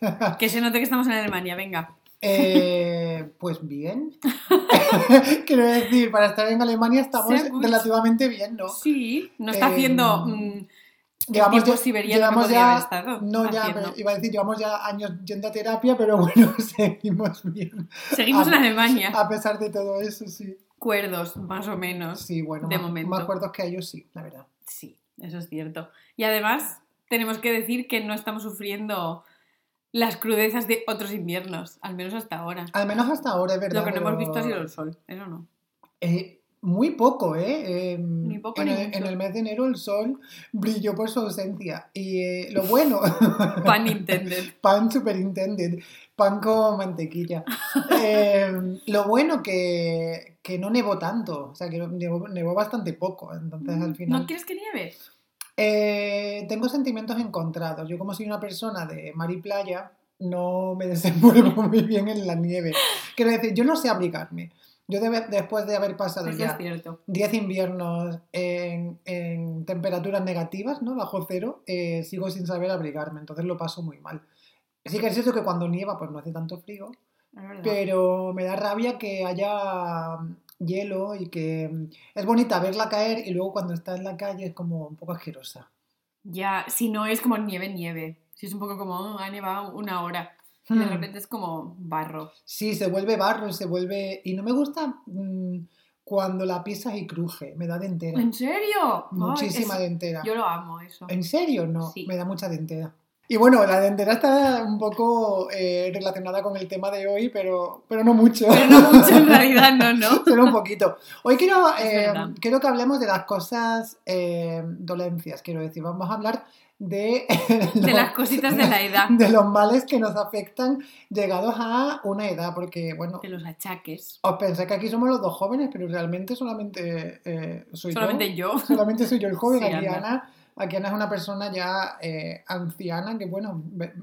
Que se note que estamos en Alemania, venga. Eh, pues bien. Quiero decir, para estar en Alemania estamos relativamente bien, ¿no? Sí, no está Eh, haciendo mm, Llevamos ya, llevamos ya- estado no ya, pero iba a decir, llevamos ya años yendo a terapia, pero bueno, seguimos bien. Seguimos en Alemania. A pesar de todo eso, sí. Cuerdos, más o menos. Sí, bueno, De más, momento. más cuerdos que ellos, sí, la verdad. Sí, eso es cierto. Y además, tenemos que decir que no estamos sufriendo las crudezas de otros inviernos, al menos hasta ahora. Al menos hasta ahora, es verdad. Lo que no hemos visto ha sido el sol, eso no. eh, muy poco, ¿eh? Eh, Ni poco en, ni el, mucho. en el mes de enero el sol brilló por su ausencia. Y eh, lo bueno, Pan intended. pan superintended, pan con mantequilla. Eh, lo bueno que, que no nevó tanto, o sea, que nevó, nevó bastante poco. Entonces al final... ¿No quieres que nieve? Eh, tengo sentimientos encontrados. Yo como soy una persona de mar y playa, no me desenvuelvo muy bien en la nieve. Quiero decir, yo no sé abrigarme. Yo debe- después de haber pasado Eso ya es cierto. 10 inviernos en, en temperaturas negativas, ¿no? Bajo cero, eh, sigo sin saber abrigarme, entonces lo paso muy mal. Sí que es cierto que cuando nieva pues no hace tanto frío, pero me da rabia que haya hielo y que mm, es bonita verla caer y luego cuando está en la calle es como un poco asquerosa. Ya, si no es como nieve, nieve. Si es un poco como, "Oh, ha nevado una hora. Y de Hmm. repente es como barro. Sí, se vuelve barro se vuelve... Y no me gusta mm, cuando la pisas y cruje, me da dentera. ¿En serio? Ay, Muchísima es- dentera. Yo lo amo eso. ¿En serio? No, Sí. me da mucha dentera. Y bueno, la dentera está un poco eh, relacionada con el tema de hoy, pero, pero no mucho. Pero no mucho en realidad, no, no. Solo un poquito. Hoy quiero, eh, quiero que hablemos de las cosas, eh, dolencias, quiero decir. Vamos a hablar de, De las cositas de la edad. de los males que nos afectan llegados a una edad, porque bueno, De los achaques. os pensáis que aquí somos los dos jóvenes, pero realmente solamente eh, soy Solamente yo. yo. Solamente soy yo el joven. Sí, aquí, aquí Ana es una persona ya eh, anciana, que bueno,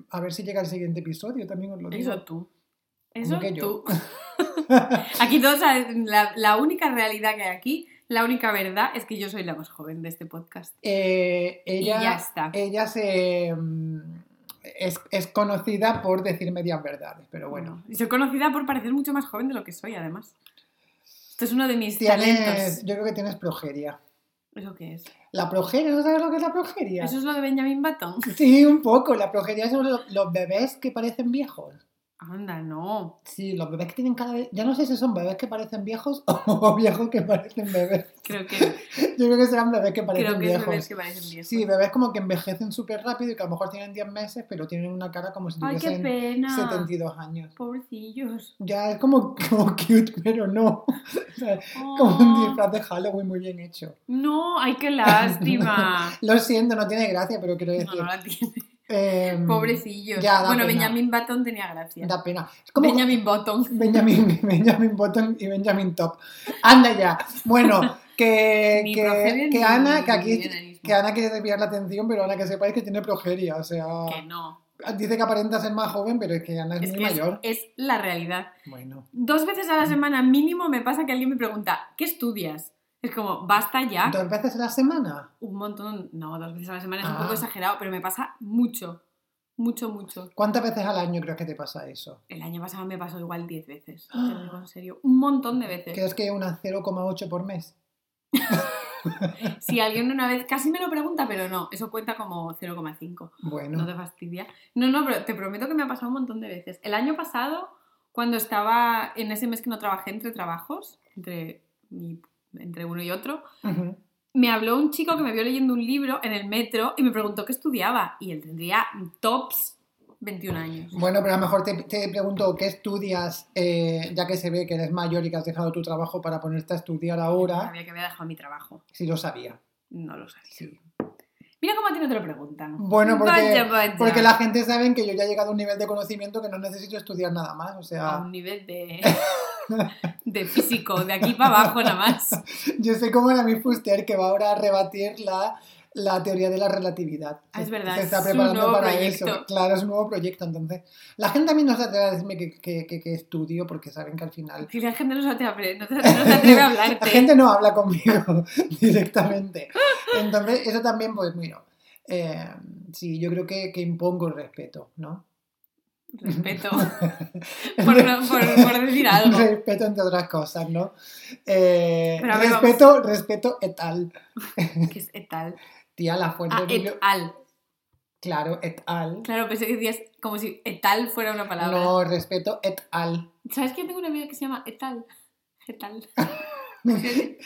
a ver si llega el siguiente episodio, también os lo digo. Eso tú. Eso que tú. Aquí todos la, la única realidad que hay aquí, la única verdad es que yo soy la más joven de este podcast. Eh, ella, y ya está. ella se, mm, es, es conocida por decir medias verdades, pero bueno. Y soy conocida por parecer mucho más joven de lo que soy, además. Esto es uno de mis Tienes, talentos. yo creo que tienes progeria. ¿Eso qué es? La progeria, ¿no sabes lo que es la progeria? ¿Eso es lo de Benjamin Button? Sí, un poco. La progeria son los, los bebés que parecen viejos. Anda, no. Sí, los bebés que tienen cada vez. Ya no sé si son bebés que parecen viejos o viejos que parecen bebés. Creo que, Yo creo que serán bebés que parecen creo que es viejos. bebés que parecen viejos. Sí, bebés como que envejecen súper rápido y que a lo mejor tienen 10 meses, pero tienen una cara como si Ay, qué tuviesen pena. 72 años. Pobrecillos. Ya es como, como cute, pero no. O sea, como un Oh, disfraz de Halloween muy bien hecho. no, ay, qué lástima. Lo siento, no tiene gracia, pero quiero No, decir. no la tiene. Em, Pobrecillos. ya, bueno. Benjamin Button tenía gracia. Da pena. Es como Benjamin Button. Benjamin, Benjamin Button y Benjamin Top. Anda ya. Bueno, que, que, que Ana, que aquí que Ana quiere desviar la atención, pero Ana que sepáis que tiene progeria. O sea, Que no. dice que aparenta ser más joven, pero es que Ana es, Es muy que es, mayor. es la realidad. Bueno. Dos veces a la semana mínimo me pasa que alguien me pregunta, ¿qué estudias? Es como, basta ya. ¿Dos veces a la semana? Un montón. No, dos veces a la semana es un Ah. poco exagerado, pero me pasa mucho. Mucho, mucho. ¿Cuántas veces al año crees que te pasa eso? El año pasado me pasó igual 10 veces. Te lo digo en serio. Un montón de veces. ¿Crees que una 0,8 por mes? Si alguien una vez casi me lo pregunta, pero no, eso cuenta como 0,5. Bueno. No te fastidia. No, no, pero te prometo que me ha pasado un montón de veces. El año pasado, cuando estaba en ese mes que no trabajé entre trabajos, entre, mi- entre uno y otro, me habló un chico que me vio leyendo un libro en el metro y me preguntó qué estudiaba. Y él tendría tops 21 años. Bueno, pero a lo mejor te, te pregunto qué estudias, eh, ya que se ve que eres mayor y que has dejado tu trabajo para ponerte a estudiar ahora. Sabía que había dejado mi trabajo. Si lo sabía. No lo sabía. Sí. Mira cómo a ti no te lo preguntan. Bueno, porque, Vaya, vaya. porque la gente sabe que yo ya he llegado a un nivel de conocimiento que no necesito estudiar nada más. O A sea, un nivel de, de físico, de aquí para abajo nada más. yo sé cómo era mi fuster que va ahora a rebatir la, la teoría de la relatividad. Ah, es verdad, Se está es un preparando nuevo para proyecto. eso. Claro, es un nuevo proyecto. Entonces, la gente a mí no se atreve a decirme que, que, que- que estudio porque saben que al final Si la gente no se atreve, no se atreve a hablarte. La gente no habla conmigo directamente. Entonces, eso también, pues, mira, eh, sí, yo creo que, que impongo el respeto, ¿no? Respeto. por, no- por- por decir algo. Respeto entre otras cosas, ¿no? Eh, Pero ver, respeto, respeto et al. Que es etal. Tía, la fuente Ah, de biblio- etal. Claro, et al. Claro, pensé que decías como si etal fuera una palabra. No, respeto et al. ¿Sabes que yo tengo una amiga que se llama etal? Etal.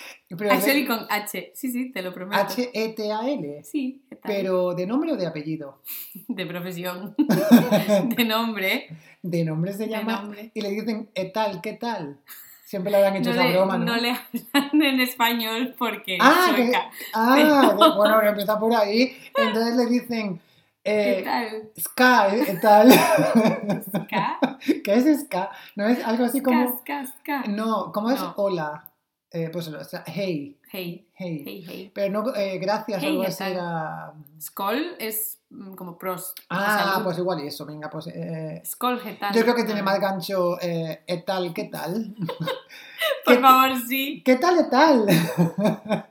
Actually con H. Sí, sí, te lo prometo. H-E-T-A-L. Sí, etal. Pero de nombre o de apellido. De profesión. De nombre. De nombre se llama. nombre. Y le dicen, etal, ¿qué tal? Siempre le habrán hecho No esa le, broma, ¿no? no le hablan en español porque Ah, es que-. Ah, bueno, empieza por ahí. Entonces le dicen, ¿Qué eh, tal? ska, ¿eh? tal. ¿Ska? ¿Qué es ska? ¿No es algo así como.? Ska, ska, ska. No, ¿cómo es No. hola? Eh, pues, o sea, hey, Hey, hey. hey, hey. Pero no, eh, gracias, algo ¿qué así era. Skol es mm, como prost. Ah, pues igual y eso, venga, pues. eh, Skol, ¿qué tal? yo creo que tiene Ah. más gancho, eh, et tal, ¿qué tal? Por ¿Qué- favor, sí. ¿Qué tal, et tal?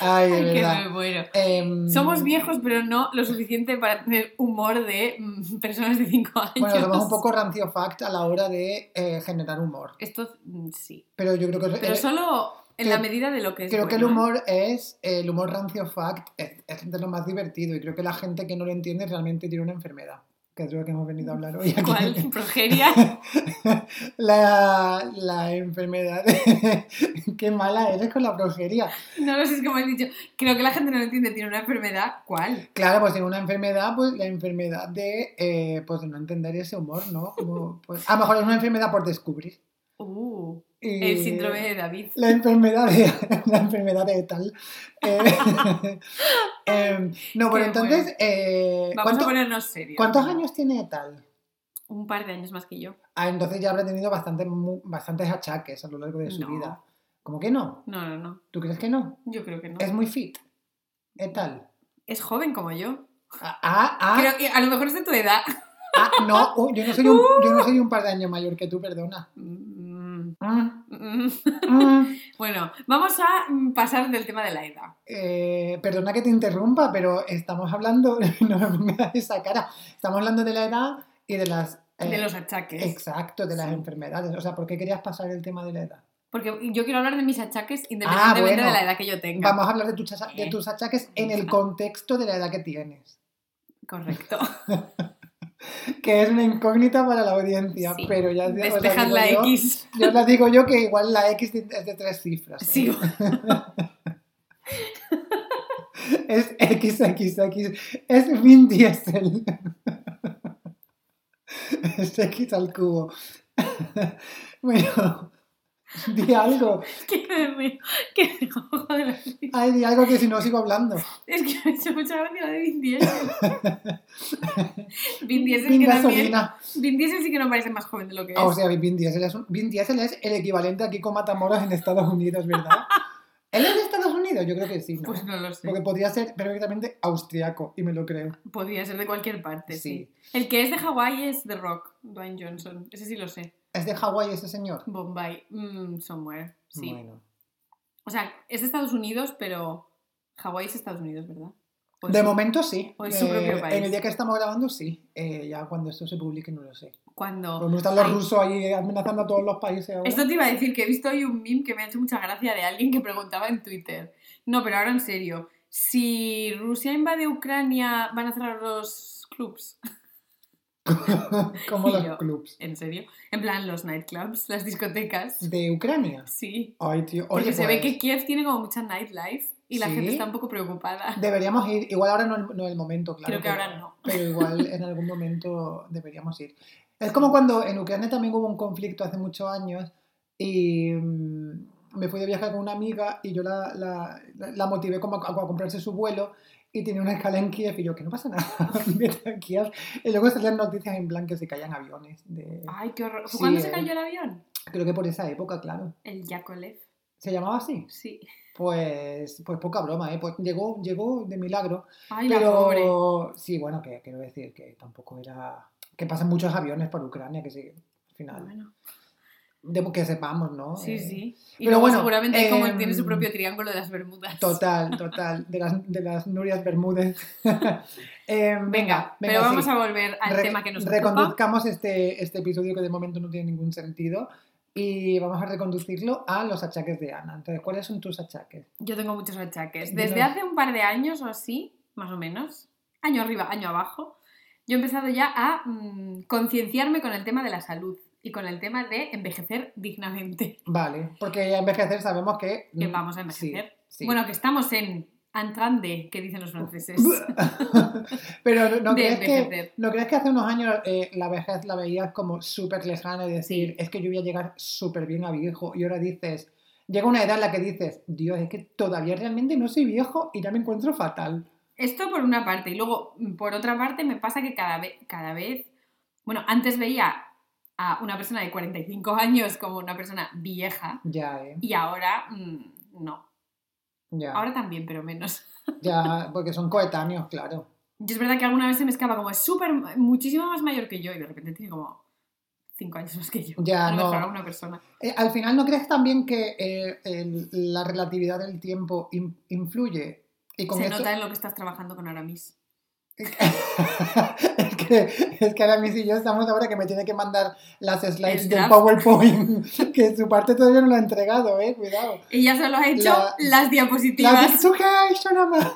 Ay, de verdad. me muero. Em, Somos viejos, pero no lo suficiente para tener humor de mm, personas de 5 años. Bueno, somos un poco rancio fact a la hora de eh, generar humor. Esto mm, sí. Pero yo creo que, Pero eh, sol en que- la medida de lo que es. creo que el bueno. humor es, el humor rancio fact es, es de lo más divertido y creo que la gente que no lo entiende realmente tiene una enfermedad, que es lo que hemos venido a hablar hoy aquí. ¿Cuál? ¿Progeria? la, la enfermedad. Qué mala eres con la progeria. No lo sé, es como has dicho. Creo que la gente no lo entiende. Tiene una enfermedad. ¿Cuál? Claro, pues tiene una enfermedad, pues la enfermedad de, eh, pues de no entender ese humor, ¿no? Como, pues, a lo mejor es una enfermedad por descubrir. Uh, Y- el síndrome de David. La enfermedad de, la enfermedad de tal. Eh, em, no, bueno, Qué entonces, eh, Vamos ¿cuánto- a ponernos serios. ¿cuántos años tiene tal? Un par de años más que yo. Ah, entonces ya habrá tenido bastante, bastantes achaques a lo largo de su No. vida. ¿Cómo que no? No, no, no. ¿Tú crees que no? Yo creo que no. Es muy fit. ¿Qué tal? Es joven como yo. Ah, ah, ah, Creo a lo mejor es de tu edad. ah, no, uh, yo, no soy un, yo no soy un par de años mayor que tú, perdona. Mm, Mm, mm. mm. Bueno, vamos a pasar del tema de la edad. Eh, perdona que te interrumpa, pero estamos hablando, no me pongas esa cara, estamos hablando de la edad y de las... eh, De los achaques. Exacto, de las Sí. enfermedades. O sea, ¿por qué querías pasar el tema de la edad? Porque yo quiero hablar de mis achaques independientemente Ah, bueno. de la edad que yo tenga. Vamos a hablar de, tus de tus achaques en el contexto de la edad que tienes, Correcto. Que es una incógnita para la audiencia, Sí. pero ya Despejan la yo, X. Yo os la digo yo que igual la X es de tres cifras. ¿eh? Sí. Es XXX, es Vin Diesel. Es X al cubo. Bueno, di algo. que me río. Que me cojo de la risa. Ay, di algo que si no sigo hablando. Es que me ha hecho mucha gracia la de Vin Diesel. Vin Diesel Vin que también... Vin Diesel sí que no parece más joven de lo que es. Ah, o sea, Vin Diesel, es un- Vin Diesel es el equivalente aquí con Matamoros en Estados Unidos, ¿verdad? ¿Él es de Estados Unidos? Yo creo que sí, ¿no? pues no lo sé. Porque podría ser perfectamente austriaco, y me lo creo. Podría ser de cualquier parte, sí. Sí. El que es de Hawái es The Rock, Dwayne Johnson. Ese sí lo sé. ¿Es de Hawái ese señor? Bombay, mm, somewhere. Sí. Bueno. O sea, es de Estados Unidos, pero Hawái es Estados Unidos, ¿verdad? De momento sí. o es su propio país. En el día que estamos grabando sí. Eh, ya cuando esto se publique no lo sé. Cuando... Pues no están los Ay, rusos ahí amenazando a todos los países ahora. Esto te iba a decir que he visto hoy un meme que me ha hecho mucha gracia de alguien que preguntaba en Twitter. No, pero ahora en serio. Si Rusia invade Ucrania, ¿van a cerrar los clubs? Como los yo. clubs. ¿En serio? En plan, los nightclubs, las discotecas. ¿De Ucrania? Sí. Ay, tío. Porque se ve pues, que Kiev tiene como mucha nightlife y la ¿Sí? gente está un poco preocupada. Deberíamos ir. Igual ahora no, no es el momento, claro. Creo que pero- ahora no. Pero igual en algún momento deberíamos ir. Es como cuando en Ucrania también hubo un conflicto hace muchos años y mm, me fui de viaje con una amiga y yo la, la, la motivé como a, a comprarse su vuelo y tenía una escala en Kiev y yo que no pasa nada, vete a Kiev. Y luego salían noticias en plan que se caían aviones. De... Ay, qué horror. ¿Fue Sí, cuándo se eh. cayó el avión? Creo que por esa época, claro. El Yakolev. ¿Se llamaba así? Sí. Pues, pues poca broma, ¿eh? Pues llegó, llegó de milagro. Ay, la pobre. Pero sí, bueno, que quiero decir que tampoco era. Que pasan muchos aviones por Ucrania, que sí, al final. Bueno. De que sepamos, ¿no? Sí, Eh, sí. Y pero luego bueno, seguramente como em, tiene su propio triángulo de las Bermudas. Total, total, de las, de las Nurias Bermúdez. Eh, Venga, pero vamos sí. a volver al Re- tema que nos ocupa. Reconduzcamos este, este episodio que de momento no tiene ningún sentido y vamos a reconducirlo a los achaques de Ana. Entonces, ¿cuáles son tus achaques? Yo tengo muchos achaques. Desde hace un par de años o así, más o menos, año arriba, año abajo, yo he empezado ya a mm, concienciarme con el tema de la salud y con el tema de envejecer dignamente. Vale, porque envejecer sabemos que... Que mm, vamos a envejecer. sí. Bueno, que estamos en entrande, que dicen los franceses. Pero ¿no, crees que. ¿no crees que hace unos años eh, la vejez la veías como súper lejana y decir, es que yo voy a llegar súper bien a viejo? Y ahora dices, llega una edad en la que dices, Dios, es que todavía realmente no soy viejo y ya me encuentro fatal. Esto por una parte. Y luego, por otra parte, me pasa que cada vez, cada vez. Bueno, antes veía a una persona de 45 años como una persona vieja. Ya, ¿eh? Y ahora, mm, no. Ya, Ahora también, pero menos. ya, porque son coetáneos, claro. Yo es verdad que alguna vez se me escapa como es súper, muchísimo más mayor que yo y de repente tiene como 5 años más que yo. Ya, a no. una persona. Eh, al final, ¿no crees también que eh, el- la relatividad del tiempo in- influye? Y con se esto- nota en lo que estás trabajando con Aramis. Es, que, es que ahora mismo y yo estamos ahora que me tiene que mandar las slides El del. PowerPoint, que su parte todavía no lo ha entregado, eh, cuidado. Ella solo ha hecho La- las La diapositivas. dissertation, ama.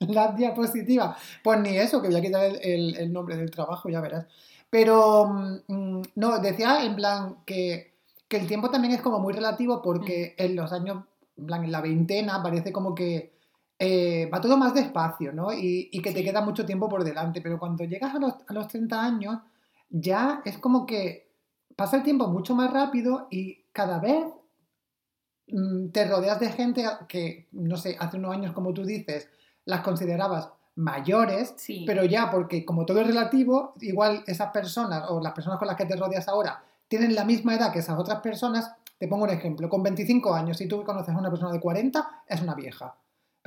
la diapositiva. Pues ni eso, que voy a quitar el, el- el nombre del trabajo, ya verás. Pero, mm, no, decía en plan que, que el tiempo también es como muy relativo porque Mm. en los años, en plan, en la veintena parece como que eh, va todo más despacio, ¿no? Y, y que te queda mucho tiempo por delante, pero cuando llegas a los, a los 30 años, ya es como que pasa el tiempo mucho más rápido y cada vez mm, te rodeas de gente que, no sé, hace unos años, como tú dices, las considerabas mayores, Sí. pero ya porque como todo es relativo, igual esas personas o las personas con las que te rodeas ahora tienen la misma edad que esas otras personas. Te pongo un ejemplo, con 25 años, si tú conoces a una persona de 40, es una vieja.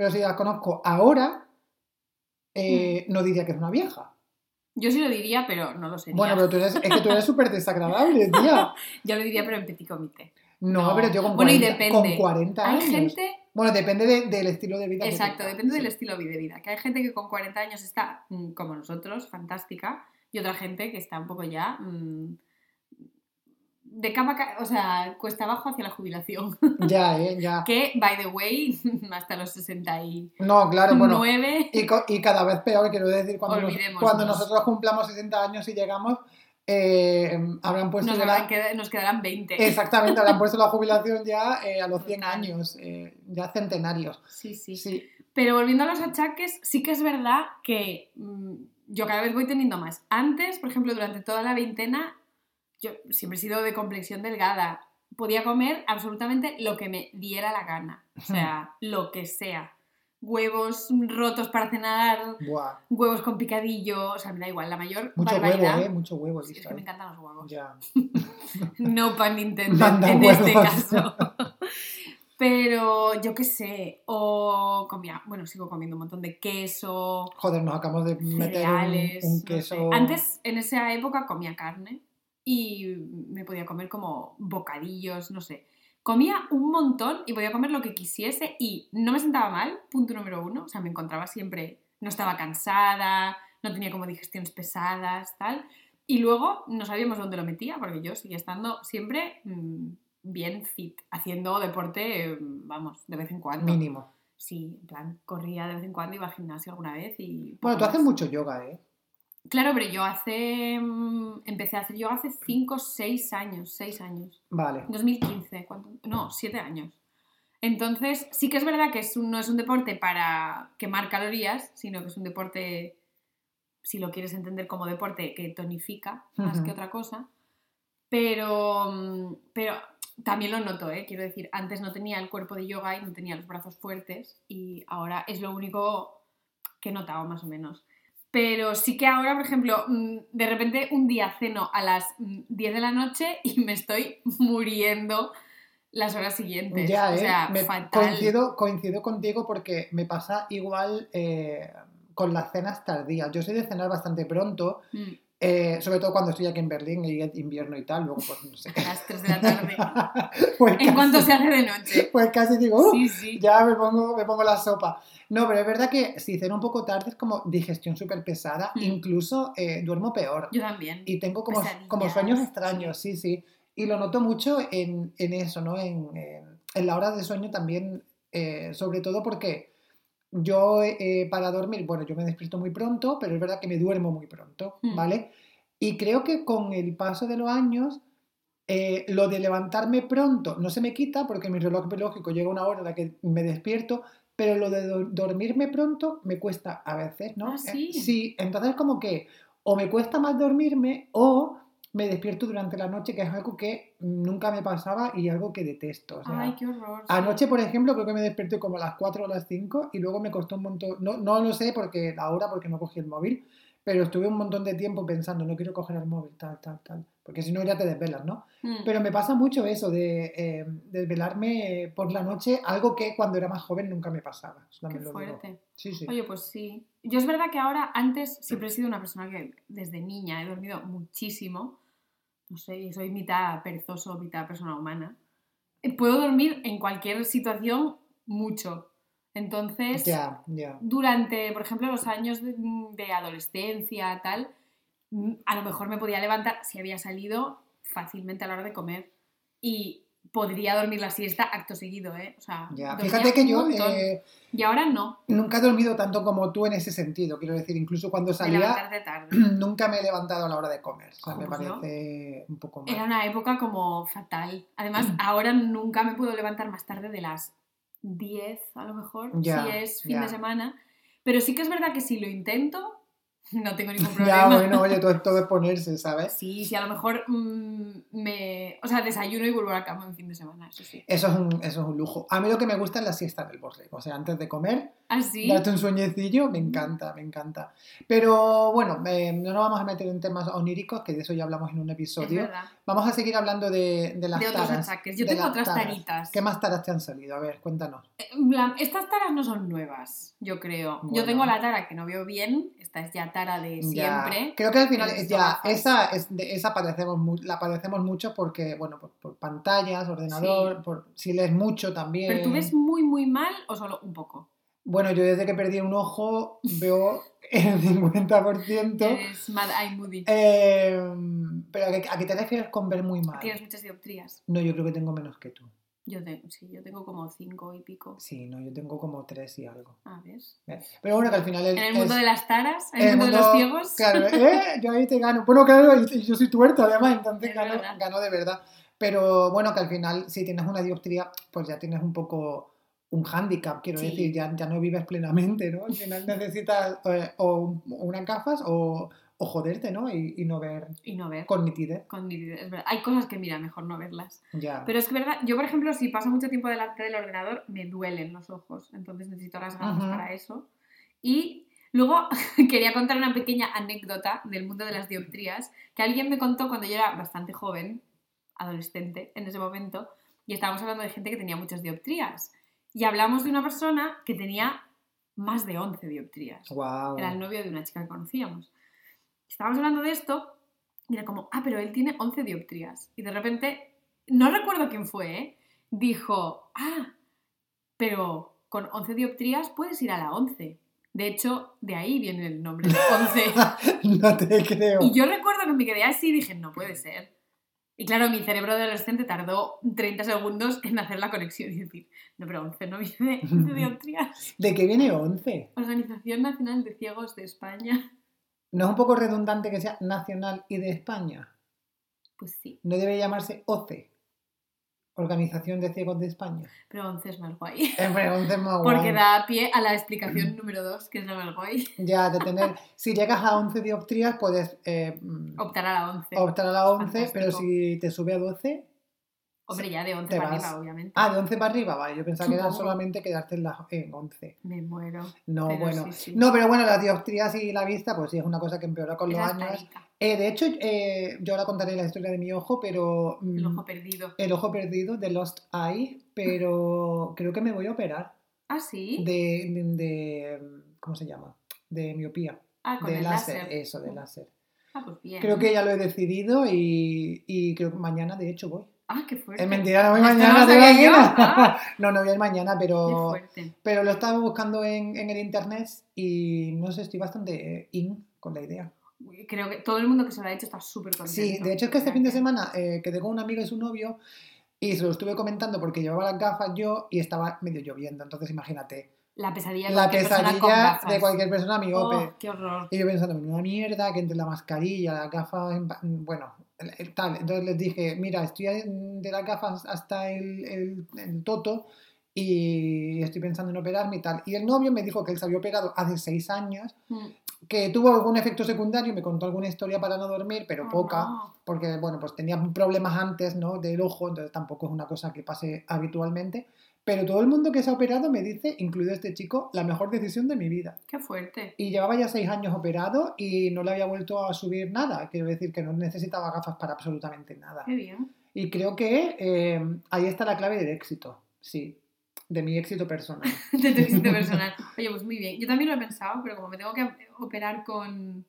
Pero si la conozco ahora, eh, Hmm. no diría que es una vieja. Yo sí lo diría, pero no lo sería. Bueno, pero tú eres, es que tú eres súper desagradable, tía. Yo lo diría, pero en petit comité. No, No. pero yo con Bueno, y 40, depende. con 40 Hay años. gente Bueno, depende de- del estilo de vida. Exacto, depende del estilo de vida. Que hay gente que con 40 años está mm, como nosotros, fantástica, y otra gente que está un poco ya mm, de cama, ca- o sea, cuesta abajo hacia la jubilación. Ya, eh, ya. que, by the way, hasta los 69 No, claro, bueno. Y, co- y cada vez peor, quiero decir, cuando, nos- cuando nosotros cumplamos 60 años y llegamos, eh, habrán puesto nos, ya la- habrán nos quedarán 20. Exactamente, habrán puesto la jubilación ya eh, a los 100 Total. años, eh, ya centenarios. Sí, sí, Sí, Pero volviendo a los achaques, sí que es verdad que mm, yo cada vez voy teniendo más. Antes, por ejemplo, durante toda la veintena, yo siempre he sido de complexión delgada. Podía comer absolutamente lo que me diera la gana. O sea, lo que sea. Huevos rotos para cenar, buah. huevos con picadillo, o sea, me da igual, la mayor Mucho barbaridad. huevo, ¿eh? Mucho huevo. Sí, es que me encantan los huevos. Ya. No pan intended Manda en este caso. Pero yo qué sé, o comía, bueno, sigo comiendo un montón de queso, Joder, nos acabamos de meter un, no sé. queso. Antes, en esa época, comía carne y me podía comer como bocadillos, no sé. Comía un montón y podía comer lo que quisiese y no me sentaba mal, punto número uno. O sea, me encontraba siempre, no estaba cansada, no tenía como digestiones pesadas, tal. Y luego no sabíamos dónde lo metía, porque yo seguía estando siempre mm, bien fit, haciendo deporte, mm, vamos, de vez en cuando. Mínimo. Sí, en plan, corría de vez en cuando, iba al gimnasio alguna vez y... Bueno, tú haces mucho yoga, ¿eh? Claro, pero yo hace... mm, Empecé a hacer yoga hace 5, 6 años, 6 años. Vale. 2015, ¿cuánto? No, 7 años. Entonces, sí que es verdad que es un- no es un deporte para quemar calorías, sino que es un deporte, si lo quieres entender como deporte, que tonifica más que otra cosa. Pero, mm, pero también lo noto, ¿eh? Quiero decir, antes no tenía el cuerpo de yoga y no tenía los brazos fuertes y ahora es lo único que he notado más o menos. Pero sí que ahora, por ejemplo, mm, de repente un día ceno a las mm, 10 de la noche y me estoy muriendo las horas siguientes. Ya, o ¿eh? sea, Me- fatal. coincido, coincido contigo porque me pasa igual eh, con las cenas tardías. Yo soy de cenar bastante pronto Mm, Eh, sobre todo cuando estoy aquí en Berlín y es invierno y tal, luego pues no sé. A las 3 de la tarde. pues, en cuanto se hace de noche. pues casi digo, "Uh, Sí, sí. ya me pongo, me pongo la sopa. No, pero es verdad que si ceno un poco tarde es como digestión súper pesada, Mm. incluso eh, duermo peor. Yo también. Y tengo como, Pesadillas, como sueños extraños, sí, sí. Y lo noto mucho en, en eso, ¿no? En, en- en la hora de sueño también, eh, sobre todo porque yo eh, para dormir, bueno, yo me despierto muy pronto, pero es verdad que me duermo muy pronto, Mm. ¿vale? Y creo que con el paso de los años, eh, lo de levantarme pronto no se me quita porque mi reloj biológico llega una hora en la que me despierto, pero lo de do- dormirme pronto me cuesta a veces, ¿no? Ah, ¿sí? Eh, sí, entonces como que o me cuesta más dormirme o me despierto durante la noche, que es algo que nunca me pasaba y algo que detesto. o sea, Ay, qué horror. Anoche, por ejemplo, creo que me desperté como a las 4 o las 5 y luego me costó un montón, no, no lo sé porque la hora, porque no cogí el móvil, pero estuve un montón de tiempo pensando, no quiero coger el móvil, tal, tal, tal, porque si no ya te desvelas, ¿no? Mm. Pero me pasa mucho eso de eh, desvelarme por la noche, algo que cuando era más joven nunca me pasaba. Qué digo. fuerte. Sí, sí. Oye, pues sí. Yo es verdad que ahora, antes, siempre he sido una persona que desde niña he dormido muchísimo. No sé, soy mitad perezoso, mitad persona humana. Eh, Puedo dormir en cualquier situación mucho. Entonces, Ya, ya. durante, por ejemplo, los años de, de adolescencia, tal, mm, a lo mejor me podía levantar si había salido fácilmente a la hora de comer. Y podría dormir la siesta acto seguido, ¿eh? O sea, Ya, fíjate que yo eh, Y ahora no, nunca he dormido tanto como tú en ese sentido. Quiero decir, incluso cuando de salía, levantarte tarde. nunca me he levantado a la hora de comer. O sea, me no. parece un poco mal. Era una época como fatal. Además, ahora nunca me puedo levantar más tarde de las 10, a lo mejor, Ya, si es fin ya. de semana. Pero sí que es verdad que si lo intento, no tengo ningún Ya, problema. bueno, oye, todo, todo es ponerse, ¿sabes? Sí, sí, a lo mejor mm, me... O sea, desayuno y vuelvo a la cama en fin de semana, eso sí. Eso es, un, eso es un lujo. A mí lo que me gusta es la siesta del borrego. O sea, antes de comer, Así. darte un sueñecillo, me encanta, me encanta. Pero bueno, eh, no nos vamos a meter en temas oníricos, que de eso ya hablamos en un es episodio. verdad. Vamos a seguir hablando de, de las De otros taras. achaques. Yo tengo otras taras. taritas. ¿Qué más taras te han salido? A ver, cuéntanos. Plan, Estas taras no son nuevas, yo creo. Bueno. Yo tengo la tara que no veo bien. Esta es ya tara de Ya, siempre. Creo que al final ya esa, es, de esa padecemos, la padecemos mucho porque, bueno, por, por pantallas, ordenador, por, si lees mucho también. ¿Pero tú ves muy, muy mal o solo un poco? Bueno, yo desde que perdí un ojo veo el 50%. Eres Mad Eye Moody. Eh, pero ¿a qué, te refieres con ver muy mal? Tienes muchas dioptrías. No, yo creo que tengo menos que tú. Yo tengo, sí, yo tengo como cinco y pico. Sí, no, yo tengo como tres y algo. A ver. Eh, Pero bueno, que al final es, En el mundo es- de las taras, en el mundo, de los ciegos. Claro, ¿eh? yo ahí te gano. Bueno, claro, yo soy tuerto además, entonces Es gano, gano de verdad. Pero bueno, que al final, si tienes una dioptría, pues ya tienes un poco un hándicap, quiero Sí. decir, ya, ya no vives plenamente, ¿no? Al final necesitas eh, o un- unas gafas o, o joderte, ¿no? Y, y no ver Y no ver. con nitidez. Con nitidez, es verdad. Hay cosas que, mira, mejor no verlas. Ya. Pero es que, verdad, yo, por ejemplo, si paso mucho tiempo delante del ordenador, me duelen los ojos. Entonces necesito las gafas Ujú. para eso. Y luego quería contar una pequeña anécdota del mundo de las dioptrías que alguien me contó cuando yo era bastante joven, adolescente en ese momento, y estábamos hablando de gente que tenía muchas dioptrías. Y hablamos de una persona que tenía más de 11 dioptrías. Wow. Era el novio de una chica que conocíamos. Estábamos hablando de esto y era como, ah, pero él tiene 11 dioptrías. Y de repente, no recuerdo quién fue, ¿eh? dijo, ah, pero con 11 dioptrías puedes ir a la 11. De hecho, de ahí viene el nombre de 11. no te creo. Y yo recuerdo que me quedé así y dije, no puede ser. Y claro, mi cerebro de adolescente tardó 30 segundos en hacer la conexión y decir, no, pero 11 no viene de 11 dioptrías. ¿De qué viene 11? Organización Nacional de Ciegos de España. ¿No es un poco redundante que sea nacional y de España? Pues sí, ¿No debe llamarse OCE? Organización de Ciegos de España. pero 11 es más guay. En preguntas más guay. Porque da pie a la explicación número 2, que es la más guay. Ya, de tener. Si llegas a 11 dioptrías, puedes eh, Optar a la 11. optar a la 11, Fantástico. pero si te sube a 12. Hombre, ya de 11 te para vas. arriba, obviamente. Ah, de 11 para arriba, vale. Yo pensaba que era Supongo. solamente quedarte en, la, en 11. Me muero. No, Pero bueno. sí, sí. No, pero bueno, las dioptrías y la vista, pues sí, es una cosa que empeora con los Esa es años. tarita, Eh, de hecho, eh, yo ahora contaré la historia de mi ojo, pero. mm, el ojo perdido. el ojo perdido de Lost Eye, pero creo que me voy a operar Ah, sí. de, de- de- ¿cómo se llama? De miopía, ah, con de el láser, láser. eso, de láser. Ah, pues bien. Creo que ya lo he decidido y, y creo que mañana, de hecho, voy. Ah, qué fuerte. Es mentira, no voy Esto mañana, no ¿te sabía yo. imaginas? Ah, No, no voy a ir mañana, qué pero, fuerte. pero lo estaba buscando en, en el internet y no sé, estoy bastante in con la idea. Creo que todo el mundo que se lo ha hecho está súper contento. Sí, de hecho es que este fin de semana eh, quedé con una amiga y su novio y se lo estuve comentando porque llevaba las gafas yo y estaba medio lloviendo, entonces imagínate, La pesadilla de la con pesadilla gafas. de cualquier persona miope. Oh, qué horror. Y yo pensando, menuda mierda, que entre la mascarilla, las gafas, bueno, tal. Entonces les dije, mira, estoy de las gafas hasta el, el, el toto y estoy pensando en operarme y tal. Y el novio me dijo que él se había operado hace seis años, Mm. Que tuvo algún efecto secundario, me contó alguna historia para no dormir, pero Oh, poca, no. porque, bueno, pues tenía problemas antes, ¿no? Del ojo, entonces tampoco es una cosa que pase habitualmente. Pero todo el mundo que se ha operado me dice, incluido este chico, la mejor decisión de mi vida. Qué fuerte. Y llevaba ya seis años operado y no le había vuelto a subir nada. Quiero decir que no necesitaba gafas para absolutamente nada. Qué bien. Y creo que eh, ahí está la clave del éxito. Sí, de mi éxito personal. de tu éxito personal. Oye, pues muy bien. Yo también lo he pensado, pero como me tengo que operar con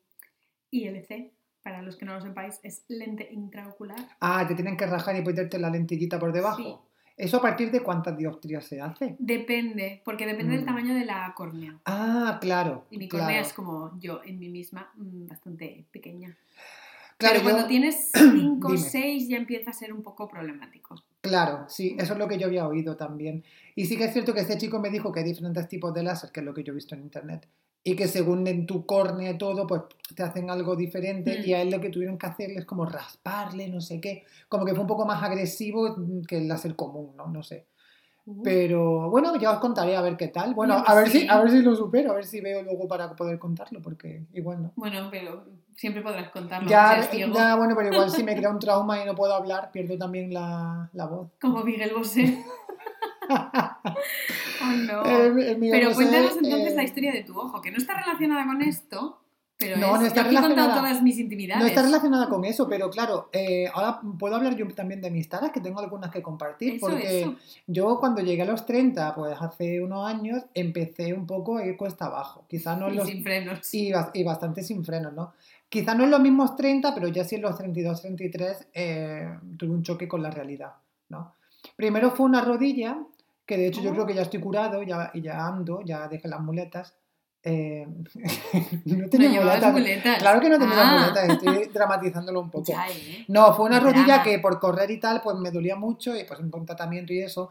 ILC, para los que no lo sepáis, es lente intraocular. Ah, te tienen que rajar y ponerte la lentillita por debajo. Sí. ¿Eso a partir de cuántas dioptrías se hace? Depende, porque depende del Mm. tamaño de la córnea. Ah, claro. Y mi claro. córnea es como yo en mí misma, mm, bastante pequeña. Claro, Pero cuando yo- tienes 5 o Dime. 6 ya empieza a ser un poco problemático. Claro, sí, eso es lo que yo había oído también. Y sí que es cierto que este chico me dijo que hay diferentes tipos de láser, que es lo que yo he visto en internet, y que según en tu córnea y todo, pues te hacen algo diferente Mm. y a él lo que tuvieron que hacerle es como rasparle, no sé qué, como que fue un poco más agresivo que el láser común, ¿no? No sé. Pero bueno, ya os contaré a ver qué tal. Bueno, a ver sí. si a ver si lo supero, a ver si veo luego para poder contarlo, porque igual no. Bueno, pero siempre podrás contarlo. Ya, ya, bueno, pero igual si me crea un trauma y no puedo hablar, pierdo también la, la voz. Como Miguel Bosé. oh, no. Eh, Pero Bosé, cuéntanos entonces eh, la historia de tu ojo, que no está relacionada con esto, pero No, es, no está yo relacionada. todas mis intimidades. No está relacionada con eso, pero claro, eh, ahora puedo hablar yo también de mis taras, que tengo algunas que compartir, Eso, porque eso. yo cuando llegué a los 30, pues hace unos años, empecé un poco a ir cuesta abajo. Quizás no Y los... sin frenos. Y, bas- y bastante sin frenos, ¿no? Quizás no en los mismos 30, pero ya sí en los 32, 33 eh, tuve un choque con la realidad, ¿no? Primero fue una rodilla, que de hecho yo Oh. creo que ya estoy curado ya, y ya ando, ya dejé las muletas. Eh, no tenía no muletas. muletas. Claro que no tenía Ah. muletas, estoy dramatizándolo un poco. Ya, ¿eh? No, fue una rodilla que por correr y tal, pues me dolía mucho y pues un buen tratamiento y eso.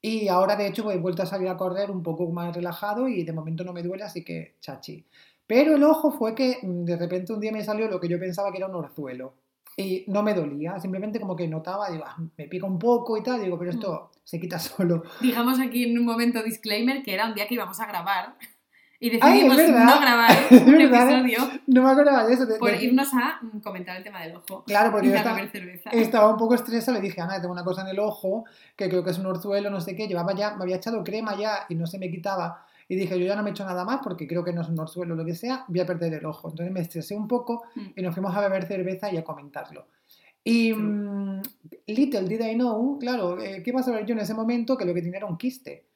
Y ahora de hecho pues, he vuelto a salir a correr un poco más relajado y de momento no me duele, así que chachi. Pero el ojo fue que mm, de repente un día me salió lo que yo pensaba que era un orzuelo. Y no me dolía, simplemente como que notaba, digo, "Ah, me pica un poco y tal, digo, pero esto se quita solo. Digamos aquí en un momento disclaimer que era un día que íbamos a grabar y Ay, decidimos verdad. no grabar un episodio No me acordaba de eso. de- por de- irnos a comentar el tema del ojo. Claro, porque yo estaba, estaba un poco estresada, le dije, Ana, tengo una cosa en el ojo, que creo que es un orzuelo, no sé qué, llevaba ya, me había echado crema ya y no se me quitaba. Y dije, yo ya no me echo nada más porque creo que no es un orzuelo o lo que sea, voy a perder el ojo. Entonces me estresé un poco Mm. y nos fuimos a beber cerveza y a comentarlo. Y mm, little did I know, claro, eh, ¿qué iba a saber yo en ese momento? Que lo que tenía era un quiste.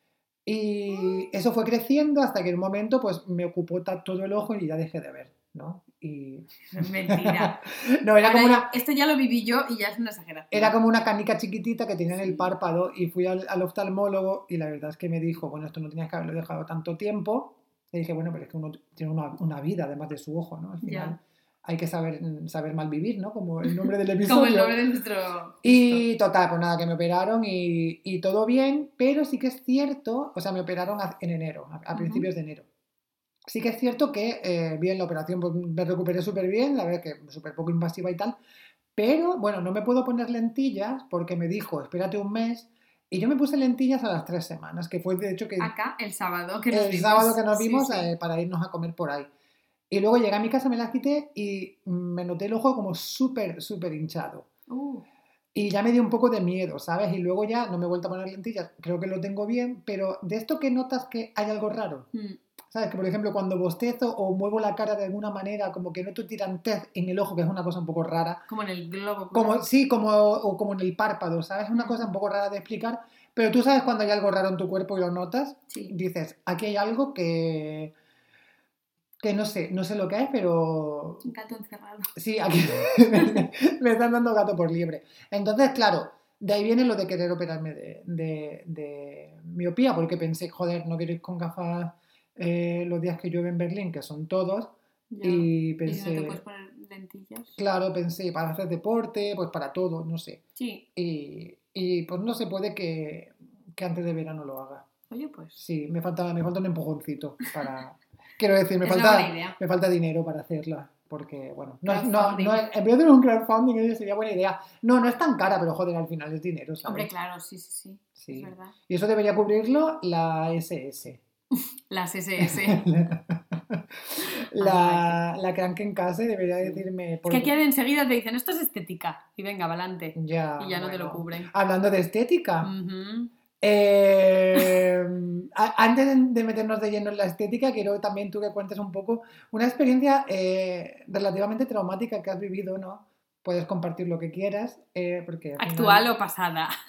Y eso fue creciendo hasta que en un momento pues me ocupó todo el ojo y ya dejé de ver, ¿no? Y... Mentira. No, era Ahora como una... Esto ya lo viví yo y ya es una exageración. Era como una canica chiquitita que tenía en el párpado y fui al, al oftalmólogo y la verdad es que me dijo, bueno, esto no tenías que haberlo dejado tanto tiempo. Y dije, bueno, pero es que uno tiene una, una vida además de su ojo, ¿no? Al final Ya. Hay que saber, saber mal vivir, ¿no? Como el nombre del episodio. Como el nombre de nuestro... Y total, pues nada, que me operaron y, y todo bien, pero sí que es cierto, o sea, me operaron en enero, a, a principios de enero. Sí que es cierto que eh, bien la operación, pues me recuperé súper bien, la verdad que súper poco invasiva y tal, pero bueno, no me puedo poner lentillas porque me dijo, espérate un mes, y yo me puse lentillas a las tres semanas, que fue de hecho que Acá, el sábado que nos el vimos. sábado que nos Sí, vimos sí. eh, para irnos a comer por ahí. Y luego llegué a mi casa, me las quité y me noté el ojo como súper, súper hinchado. Uh, Y ya me dio un poco de miedo, ¿sabes? Y luego ya no me he vuelto a poner lentillas, creo que lo tengo bien, pero de esto que notas que hay algo raro, mm. ¿sabes? Que por ejemplo cuando bostezo o muevo la cara de alguna manera, como que noto tirantez en el ojo, que es una cosa un poco rara. Como en el globo. Como, sí, como, o como en el párpado, ¿sabes? Es una cosa un poco rara de explicar, pero tú sabes cuando hay algo raro en tu cuerpo y lo notas, Sí. dices, aquí hay algo que, que no sé, no sé lo que es, pero Un gato encerrado. sí, aquí me están dando gato por liebre. Entonces, claro, de ahí viene lo de querer operarme de, de- de miopía, porque pensé, joder, no quiero ir con gafas eh, los días que llueve en Berlín, que son todos, Ya. y ¿Y si no pensé, te puedes poner lentillas? claro, pensé, para hacer deporte, pues para todo, no sé. Sí. Y, y, pues no se puede que, que antes de verano lo haga. Oye, pues. Sí, me falta, me falta un empujoncito para... Quiero decir, me Es falta, me falta dinero para hacerla. Porque, bueno, no, no, no en vez de un crowdfunding sería buena idea. No, no es tan cara, pero joder, al final es dinero, ¿sabes? Hombre, claro, sí, sí, sí. Sí. Es verdad. Y eso debería cubrirlo la SS. Las SS. la, la Krankenkasse debería decirme... Es que aquí enseguida te dicen, esto es estética. Y venga, adelante. Ya, Y ya no te lo cubren. Hablando de estética, Ujú. Eh, antes de- meternos de lleno en la estética, quiero también tú que cuentes un poco una experiencia eh, relativamente traumática que has vivido, ¿no? Puedes compartir lo que quieras, eh, porque final- Actual o pasada.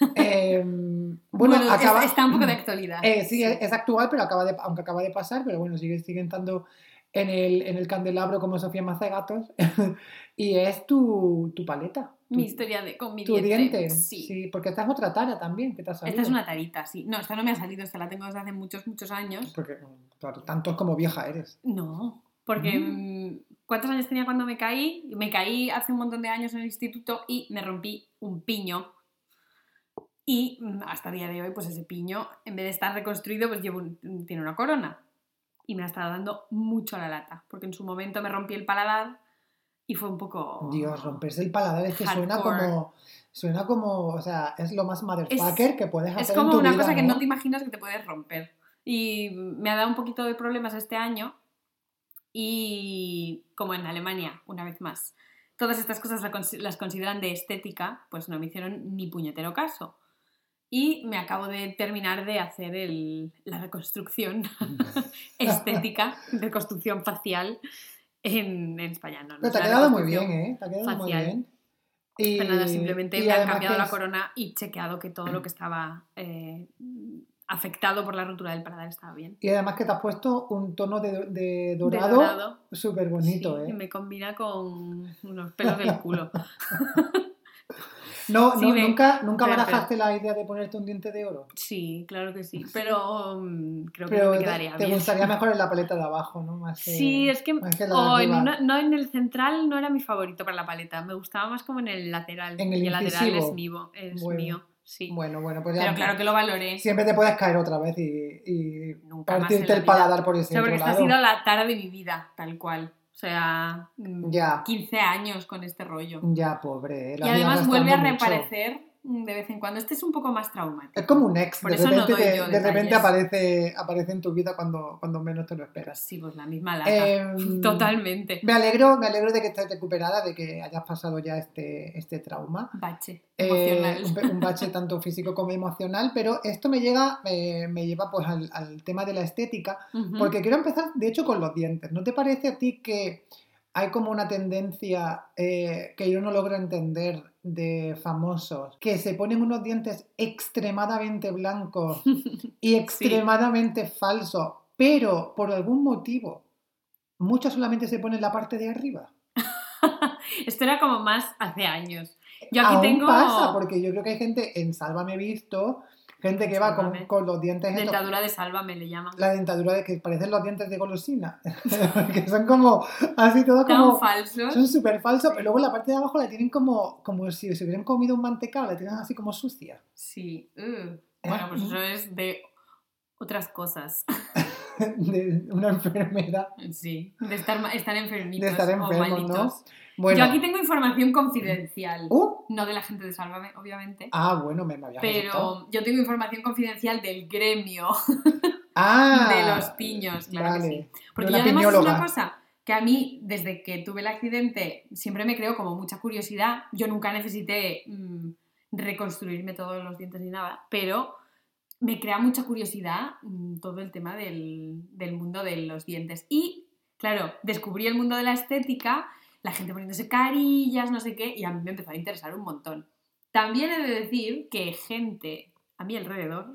Bueno, Bueno, es- acaba, está un poco de actualidad. Eh, sí, es, es actual, pero acaba de, aunque acaba de pasar, pero bueno, sigue, sigue estando en el, en el candelabro como Sofía Macegatos y es tu, tu paleta. Tu, Mi historia de, con mi tu diente. diente. Sí. porque esta es otra tara también que te ha salido. Esta es una tarita, sí. No, esta no me ha salido, esta la tengo desde hace muchos, muchos años. Porque, claro, tantos como vieja eres. No, porque Mm. mm, ¿cuántos años tenía cuando me caí? Me caí hace un montón de años en el instituto y me rompí un piño. Y mm, hasta el día de hoy, pues ese piño, en vez de estar reconstruido, pues llevo un- tiene una corona. Y me ha estado dando mucho a la lata, porque en su momento me rompí el paladar y fue un poco... Dios, romperse el paladar es que suena Hardcore. como. Suena como. O sea, es lo más motherfucker que puedes hacer. Es en como tu una vida, cosa que ¿no? no te imaginas que te puedes romper. Y me ha dado un poquito de problemas este año. Y como en Alemania, una vez más, todas estas cosas las consideran de estética, pues no me hicieron ni puñetero caso. Y me acabo de terminar de hacer el- la reconstrucción estética, reconstrucción facial en, en España. No, no Pero es te ha quedado muy bien, ¿eh? Te ha quedado muy facial. bien. Y, pero nada, simplemente me han cambiado que la es- corona y chequeado que todo lo que estaba eh, afectado por la rotura del paladar estaba bien. Y además que te has puesto un tono de, de dorado dorado, súper bonito, sí, ¿eh? Me combina con unos pelos del culo. No, Sí, no, nunca, nunca pero- barajaste la idea de ponerte un diente de oro. Sí, claro que sí, pero mm, creo que Pero no me te- quedaría te, bien. gustaría mejor en la paleta de abajo, ¿no? Más que- Sí, es que, más que la o en una- no en el central no era mi favorito para la paleta, me gustaba más como en el lateral. En el y el lateral es mío, es Bueno. mío, sí. Bueno, bueno, pues ya. pero claro que lo valoré. Siempre te puedes caer otra vez y, y Nunca partirte el paladar por O ese sea, porque esta ha sido la tara de mi vida, tal cual. O sea, Ya. 15 años con este rollo. Ya, pobre. eh, Y además vuelve a reaparecer de vez en cuando. Este es un poco más traumático. Es como un ex, Por de no repente, te- de aparece, aparece en tu vida cuando, cuando menos te lo esperas. Sí, pues la misma lata. Em, Totalmente. Me alegro, me alegro de que estés recuperada, de que hayas pasado ya este, este trauma. Bache Eh, emocional. un, bache tanto físico como emocional, pero esto me llega, eh, me lleva pues al, al tema de la estética, porque quiero empezar de hecho con los dientes. ¿No te parece a ti que hay como una tendencia eh, que yo no logro entender de famosos que se ponen unos dientes extremadamente blancos y extremadamente falsos, pero por algún motivo muchos solamente se ponen la parte de arriba? Esto era como más hace años. Yo aquí Aún tengo pasa, porque yo creo que hay gente en Sálvame Visto, gente que va con, con los dientes estos- dentadura de sálvame le llaman. la dentadura de que parecen los dientes de golosina, que son como así todo Tan como falsos. son súper falsos, pero luego la parte de abajo la tienen como como si se hubieran comido un mantecado, la tienen así como sucia. Sí. uh. Bueno, pues eso es de otras cosas. de una enfermedad Sí. De estar, estar enfermitos de estar o enfermos, ¿no? Bueno, Yo aquí tengo información confidencial. uh, No de la gente de Sálvame, obviamente. ah, bueno, me, me había. Pero yo tengo información confidencial del gremio ah, de los piños, claro que sí. Porque yo además es una cosa que a mí, desde que tuve el accidente, siempre me creó como mucha curiosidad. Yo nunca necesité mm, reconstruirme todos los dientes ni nada, pero me crea mucha curiosidad mm, todo el tema del, del mundo de los dientes. Y, claro, descubrí el mundo de la estética, la gente poniéndose carillas, no sé qué, y a mí me empezó a interesar un montón. También he de decir que gente a mi alrededor,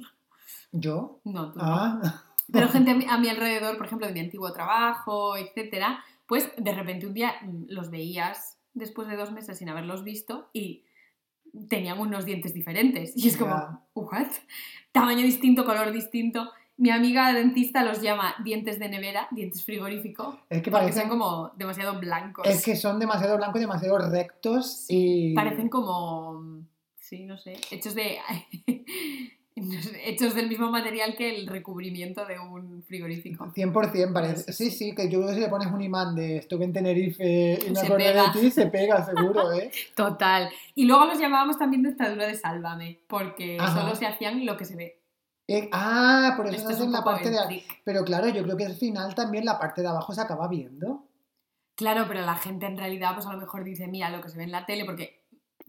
¿Yo? no, tú no, Ah, Pero gente a mi, a mi alrededor, por ejemplo, de mi antiguo trabajo, etcétera, pues de repente un día mm, los veías después de dos meses sin haberlos visto y tenían unos dientes diferentes. Y es como, Ya. ¿what? Tamaño distinto, color distinto. Mi amiga dentista los llama dientes de nevera, dientes frigorífico, Es que parecen, son como demasiado blancos. es que son demasiado blancos, demasiado rectos y... Parecen como, sí, no sé, hechos de... hechos del mismo material que el recubrimiento de un frigorífico. 100% parece. Sí, sí, que yo creo que si le pones un imán de estuve en Tenerife y me Se acordé pega. de ti, se pega seguro, ¿eh? Total. Y luego los llamábamos también dentadura de sálvame, porque Ajá. solo se hacían lo que se ve. Eh, ah, por eso Esto es la parte de... trick. Pero claro, yo creo que al final también la parte de abajo se acaba viendo. Claro, pero la gente en realidad pues a lo mejor dice, mira lo que se ve en la tele, porque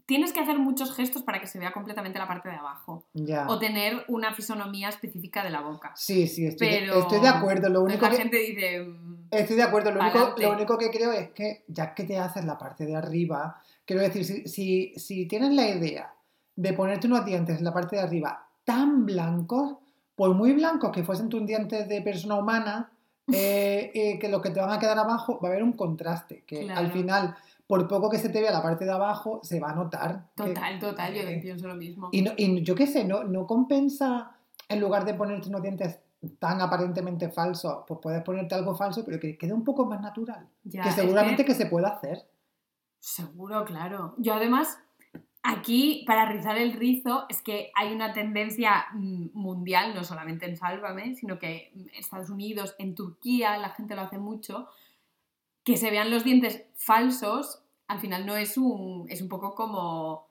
tienes que hacer muchos gestos para que se vea completamente la parte de abajo. Ya. O tener una fisonomía específica de la boca. Sí, sí, estoy, de- Pero estoy de acuerdo. Lo Entonces único la que... gente dice, mm, Estoy de acuerdo, lo único, lo único que creo es que ya que te haces la parte de arriba, quiero decir, si, si, si tienes la idea de ponerte unos dientes en la parte de arriba tan blancos, por muy blancos que fuesen tus dientes de persona humana, eh, eh, que lo que te van a quedar abajo va a haber un contraste, que al final, por poco que se te vea la parte de abajo, se va a notar. que- total, total, yo eh, pienso lo mismo. y, no- y yo qué sé, no, no compensa, en lugar de ponerte unos dientes tan aparentemente falsos, pues puedes ponerte algo falso, pero que quede un poco más natural. Ya, que es seguramente que... se pueda hacer. Seguro, claro. Yo además, aquí para rizar el rizo es que hay una tendencia mm, mundial, no solamente en Sálvame, sino que en Estados Unidos, en Turquía, la gente lo hace mucho, que se vean los dientes falsos, al final no es un, es un poco como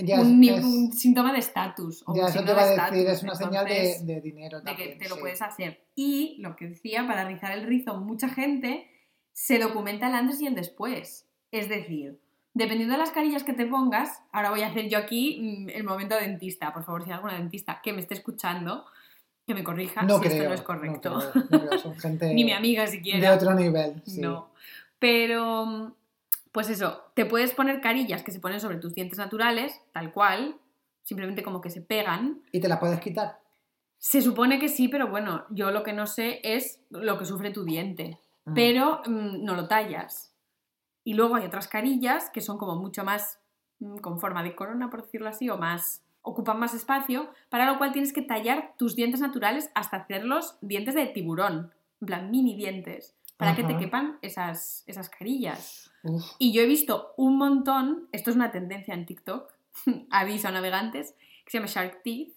Ya un, es- síntoma de estatus. ya eso te iba a de decir, es una señal de, de dinero de también. que te lo puedes hacer. Y lo que decía, para rizar el rizo, mucha gente se documenta el antes y el después. Es decir, dependiendo de las carillas que te pongas, ahora voy a hacer yo aquí mm, el momento dentista. Por favor, si hay alguna dentista que me esté escuchando, que me corrija No si creo. esto no es correcto. No creo, no creo, son gente Ni mi amiga de siquiera. otro nivel. sí. No. Pero, pues eso, te puedes poner carillas que se ponen sobre tus dientes naturales, tal cual, simplemente como que se pegan. Y te la puedes quitar. Se supone que sí, pero bueno, yo lo que no sé es lo que sufre tu diente. Mm. Pero mm, no lo tallas. Y luego hay otras carillas que son como mucho más mm, con forma de corona, por decirlo así, o más ocupan más espacio, para lo cual tienes que tallar tus dientes naturales hasta hacerlos dientes de tiburón, en plan mini dientes, para que te quepan esas, esas carillas. Uf, Y yo he visto un montón, esto es una tendencia en TikTok, aviso a navegantes, que se llama Shark Teeth,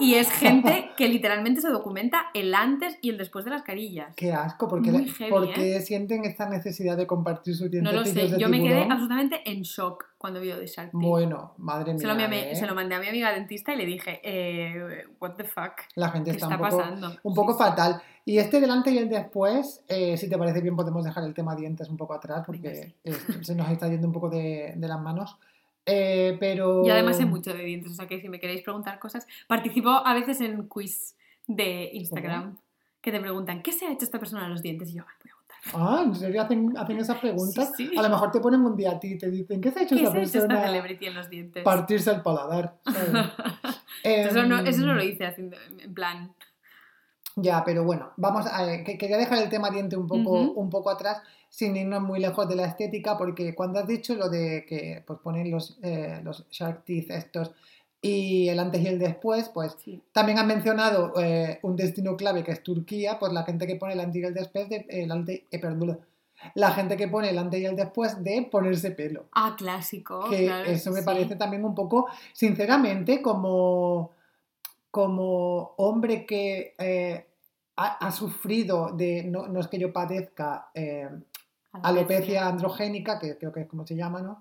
y es gente que literalmente se documenta el antes y el después de las carillas. qué asco, porque, Muy heavy, ¿por ¿eh? sienten esta necesidad de compartir sus dientes No lo sé, de yo me quedé absolutamente en shock cuando vi de Shark. Bueno, madre mía. se, lo, mi- ¿eh? se lo mandé a mi amiga dentista y le dije, eh, what the fuck, La gente ¿qué está, está un poco, pasando? un poco Sí, fatal. Y este delante y el después, eh, si te parece bien, podemos dejar el tema dientes un poco atrás porque se nos está yendo un poco de, de las manos. Eh, pero. Yo además sé mucho de dientes, o sea que si me queréis preguntar cosas, participo a veces en quiz de Instagram que te preguntan, ¿qué se ha hecho esta persona a los dientes? Y yo, "Ay, voy a contar. Ah, ¿en serio hacen, hacen esas preguntas? Sí, sí. A lo mejor te ponen un día a ti y te dicen, ¿qué se ha hecho ¿Qué esta se ha hecho esta persona? celebrity en los dientes? Partirse el paladar. ¿sabes? eso, no, eso no Em, lo hice haciendo, en plan, Ya, pero bueno, vamos a, eh, que quería dejar el tema diente un poco, un poco atrás, sin irnos muy lejos de la estética, porque cuando has dicho lo de que pues, ponen los, eh, los Shark Teeth estos y el antes y el después, pues sí. también han mencionado eh, un destino clave que es Turquía, pues la gente que pone el antes y el después de, el antes, eh, perdón, la gente que pone el antes y el después de ponerse pelo. Ah, clásico. que claro eso me sí. parece también un poco, sinceramente, como, como hombre que eh, ha, ha sufrido de, no, no es que yo padezca eh, alopecia androgénica, que creo que es como se llama, ¿no?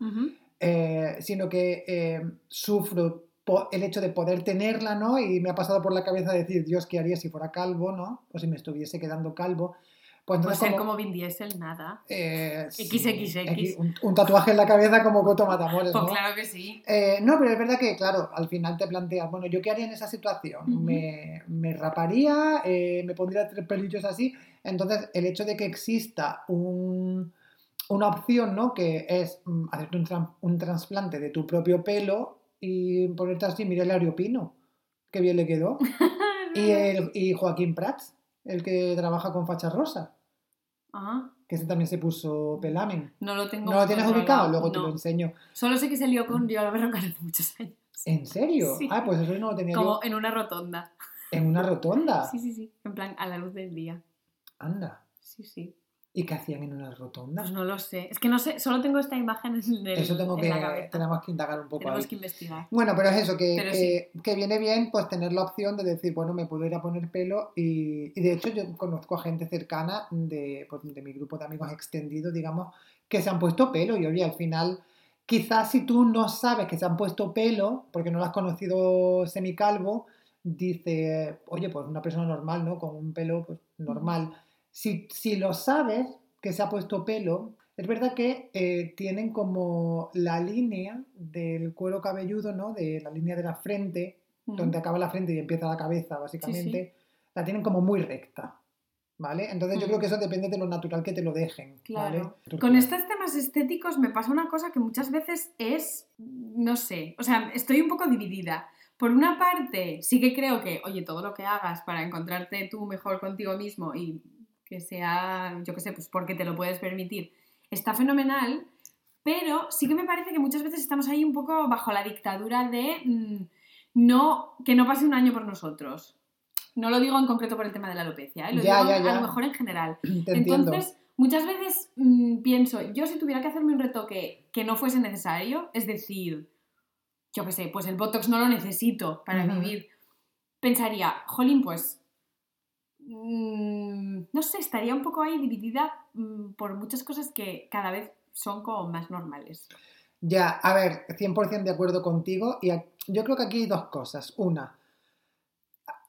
Eh, sino que eh, sufro el hecho de poder tenerla, ¿no? Y me ha pasado por la cabeza decir, Dios, ¿qué haría si fuera calvo, ¿no? O si me estuviese quedando calvo. Pues entonces ser como- como Vin Diesel, nada. eh, XXX. Un, un tatuaje en la cabeza como Coto Matamoros, Pues ¿no? claro que sí. Eh, no, pero es verdad que, claro, al final te planteas, bueno, ¿yo qué haría en esa situación? Me, me raparía? Eh, ¿Me pondría tres pelillos así? Entonces, el hecho de que exista un- una opción, ¿no? Que es mm, hacerte un, un trasplante de tu propio pelo y ponerte así, mira el Pino, qué bien le quedó. y, el, y Joaquín Prats, el que trabaja con facha rosa, Ah, que ese también se puso pelamen. no lo tengo. ¿No lo tienes ubicado? Luego te lo enseño. Solo sé que se lió con Yola Berrocal hace muchos años. ¿En serio? Sí. Ah, pues eso no lo tenía Como yo en una rotonda. en una rotonda. Sí, sí, sí. En plan, a la luz del día. Anda. Sí, sí. ¿Y qué hacían en una rotonda? Pues no lo sé. Es que no sé, solo tengo esta imagen en, el, Eso tengo en que, la cabeza. tenemos que indagar un poco Tenemos ahí. que investigar. Bueno, pero es eso, que, que, que viene bien pues tener la opción de decir, bueno, me puedo ir a poner pelo y, y de hecho yo conozco a gente cercana de, pues, de mi grupo de amigos extendido, digamos, que se han puesto pelo y oye, al final, quizás si tú no sabes que se han puesto pelo, porque no lo has conocido semicalvo, dice, oye, pues una persona normal, ¿no? Con un pelo pues, normal. Si, si lo sabes que se ha puesto pelo, es verdad que eh, tienen como la línea del cuero cabelludo, ¿no? De la línea de la frente, donde acaba la frente y empieza la cabeza, básicamente, la tienen como muy recta, ¿vale? Entonces yo creo que eso depende de lo natural que te lo dejen, Claro. ¿vale? Con estos temas estéticos me pasa una cosa que muchas veces es, no sé, o sea, estoy un poco dividida. Por una parte, sí que creo que, oye, todo lo que hagas para encontrarte tú mejor contigo mismo y que sea, yo qué sé, pues porque te lo puedes permitir, está fenomenal, pero sí que me parece que muchas veces estamos ahí un poco bajo la dictadura de mm, no, que no pase un año por nosotros. No lo digo en concreto por el tema de la alopecia, ¿eh? lo Ya, digo ya, a lo mejor en general. Te entiendo. Entonces, muchas veces mm, pienso, yo si tuviera que hacerme un retoque que no fuese necesario, es decir, yo qué sé, pues el Botox no lo necesito para vivir, pensaría, jolín, pues, mm, no sé, estaría un poco ahí dividida mm, por muchas cosas que cada vez son como más normales. Ya, a ver, 100% de acuerdo contigo. Y yo creo que aquí hay dos cosas. Una,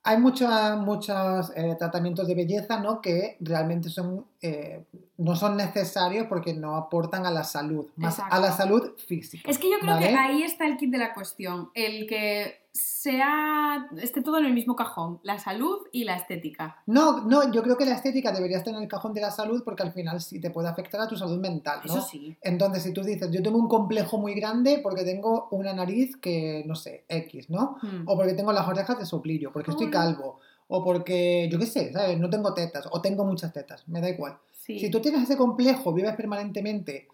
hay mucha- muchos eh, tratamientos de belleza ¿no? que realmente son, eh, no son necesarios porque no aportan a la salud, más Exacto. a la salud física. Es que yo creo que ahí está el kit de la cuestión, el que sea, esté todo en el mismo cajón, la salud y la estética. No, no, yo creo que la estética debería estar en el cajón de la salud porque al final sí te puede afectar a tu salud mental, ¿no? Eso sí. Entonces, si tú dices, yo tengo un complejo muy grande porque tengo una nariz que, no sé, X, ¿no? Mm. O porque tengo las orejas de soplillo, porque estoy calvo, o porque, yo qué sé, ¿sabes? No tengo tetas, o tengo muchas tetas, me da igual. Sí. Si tú tienes ese complejo, vives permanentemente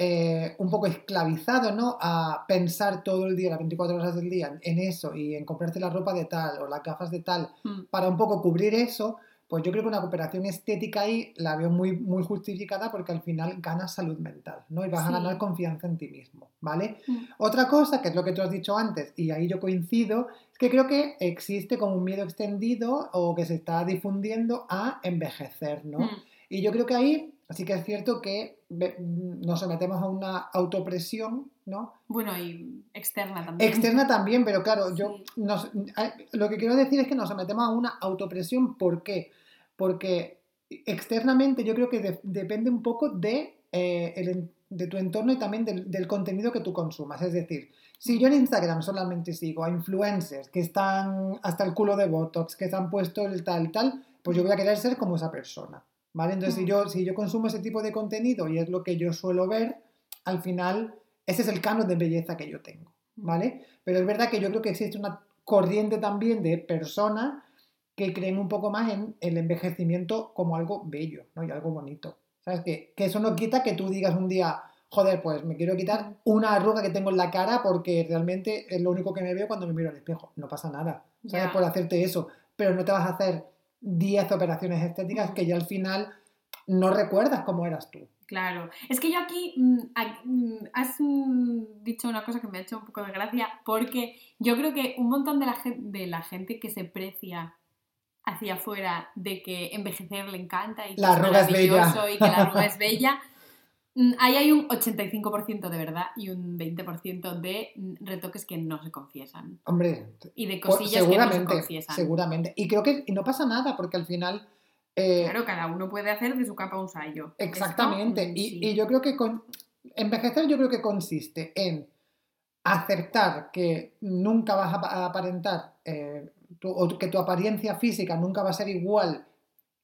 eh, un poco esclavizado, ¿no? A pensar todo el día, las 24 horas del día, en eso y en comprarte la ropa de tal o las gafas de tal, Mm. para un poco cubrir eso, pues yo creo que una cooperación estética ahí la veo muy, muy justificada porque al final ganas salud mental, ¿no? Y vas a ganar confianza en ti mismo, ¿vale? Mm. Otra cosa, que es lo que tú has dicho antes, y ahí yo coincido, es que creo que existe como un miedo extendido o que se está difundiendo a envejecer, ¿no? Mm. Y yo creo que ahí sí que es cierto que nos sometemos a una autopresión, ¿no? Bueno, y externa también. Externa también, pero claro, yo Sí. nos- lo que quiero decir es que nos sometemos a una autopresión. ¿Por qué? Porque externamente yo creo que de- depende un poco de, eh, el de tu entorno y también del, del contenido que tú consumas. Es decir, si yo en Instagram solamente sigo a influencers que están hasta el culo de Botox, que se han puesto el tal, tal, pues yo voy a querer ser como esa persona. ¿Vale? Entonces, si Mm. yo, si yo consumo ese tipo de contenido y es lo que yo suelo ver, al final ese es el canon de belleza que yo tengo. ¿vale? Pero es verdad que yo creo que existe una corriente también de personas que creen un poco más en el envejecimiento como algo bello, ¿no? Y algo bonito. ¿Sabes? Que, que eso no quita que tú digas un día, joder, pues me quiero quitar una arruga que tengo en la cara porque realmente es lo único que me veo cuando me miro al espejo. No pasa nada, ¿sabes? Por hacerte eso. Pero no te vas a hacer 10 operaciones estéticas que ya al final no recuerdas cómo eras tú. Claro. Es que yo aquí mm, mm, has mm, dicho una cosa que me ha hecho un poco de gracia, porque yo creo que un montón de la, de la gente que se precia hacia afuera de que envejecer le encanta y que La es bella. maravilloso y que la arruga es bella, ahí hay un 85% de verdad y un 20% de mm, retoques que no se confiesan Hombre, y de cosillas que no se confiesan. seguramente. Y creo que y no pasa nada porque al final... eh, Claro, cada uno puede hacer de su capa un sallo. Exactamente. Esto, mm, y, sí. y yo creo que con- envejecer yo creo que consiste en aceptar que nunca vas a aparentar eh, tu- o que tu apariencia física nunca va a ser igual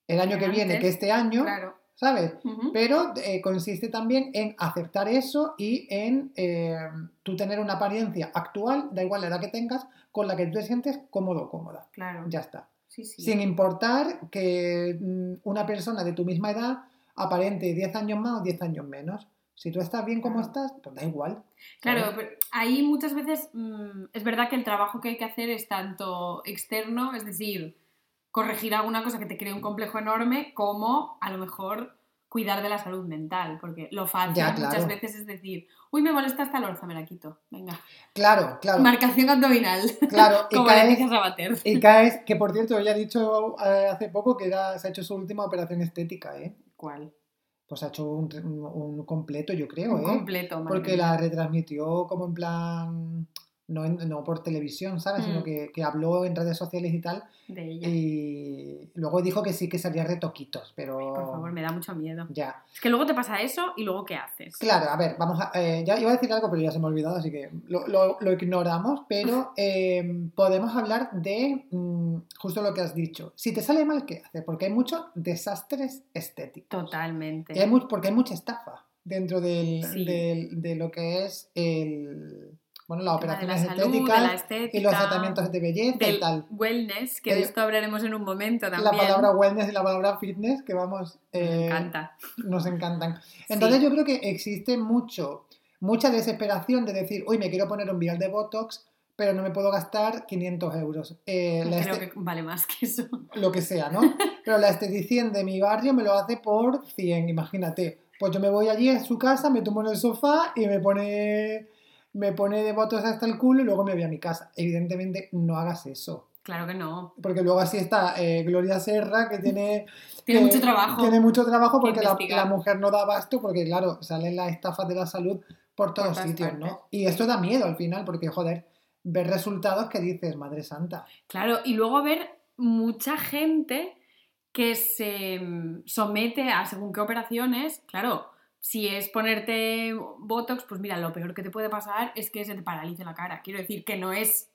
el año que viene que este año, Claro. ¿Sabes? Pero eh, consiste también en aceptar eso y en eh, tú tener una apariencia actual, da igual la edad que tengas, con la que tú te sientes cómodo o cómoda. Claro. Ya está. Sí, sí. Sin importar que mm, una persona de tu misma edad aparente 10 años más o 10 años menos. Si tú estás bien como estás, pues da igual. Claro, pero ahí muchas veces mm, es verdad que el trabajo que hay que hacer es tanto externo, es decir, corregir alguna cosa que te cree un complejo enorme, como a lo mejor cuidar de la salud mental, porque lo fácil Ya, muchas veces es decir, uy, me molesta esta lorza, me la quito, venga. Claro, claro. Marcación abdominal, Claro, y como caes, Leticia Sabater. y caes, que por cierto, ella ha dicho eh, hace poco que era- se ha hecho su última operación estética, ¿eh? ¿Cuál? Pues ha hecho un, un- un completo, yo creo, Un ¿eh? completo, Porque la retransmitió como en plan, no, en- no por televisión, ¿sabes? Sino Mm. que, que habló en redes sociales y tal. de ella. Y luego dijo que sí que salía retoquitos, pero Por favor, me da mucho miedo. ya. Es que luego te pasa eso y luego ¿qué haces? Claro, a ver, vamos a. eh, ya iba a decir algo, pero ya se me ha olvidado, así que lo, lo- lo ignoramos. Pero eh, podemos hablar de mm, justo lo que has dicho. Si te sale mal, ¿qué haces? Porque hay muchos desastres estéticos. Totalmente. Y hay mu- porque hay mucha estafa dentro del, Sí. del- de lo que es el. Bueno, las la operaciones salud, de estéticas la estética, y los tratamientos de belleza y tal. wellness, que de esto hablaremos en un momento también. La palabra wellness y la palabra fitness, que vamos. Me eh, encanta. nos encantan. Entonces Sí. yo creo que existe mucho, mucha desesperación de decir, uy, me quiero poner un vial de Botox, pero no me puedo gastar 500 euros. Eh, la Creo este- que vale más que eso. Lo que sea, ¿no? Pero la esteticien de mi barrio me lo hace por 100, imagínate. Pues yo me voy allí a su casa, me tomo en el sofá y me pone, me pone de Botox hasta el culo y luego me voy a mi casa. Evidentemente no hagas eso. Claro que no. Porque luego así está eh, Gloria Serra, que tiene... Tiene mucho trabajo. Tiene mucho trabajo que porque la, mujer no da abasto, porque claro, salen las estafas de la salud por todos sitios, partes. ¿no? Y esto da miedo al final, porque joder, ver resultados que dices, Madre Santa. Claro, y luego ver mucha gente que se mm, somete a según qué operaciones. Claro, si es ponerte Botox, pues mira, lo peor que te puede pasar es que se te paralice la cara. Quiero decir que no es,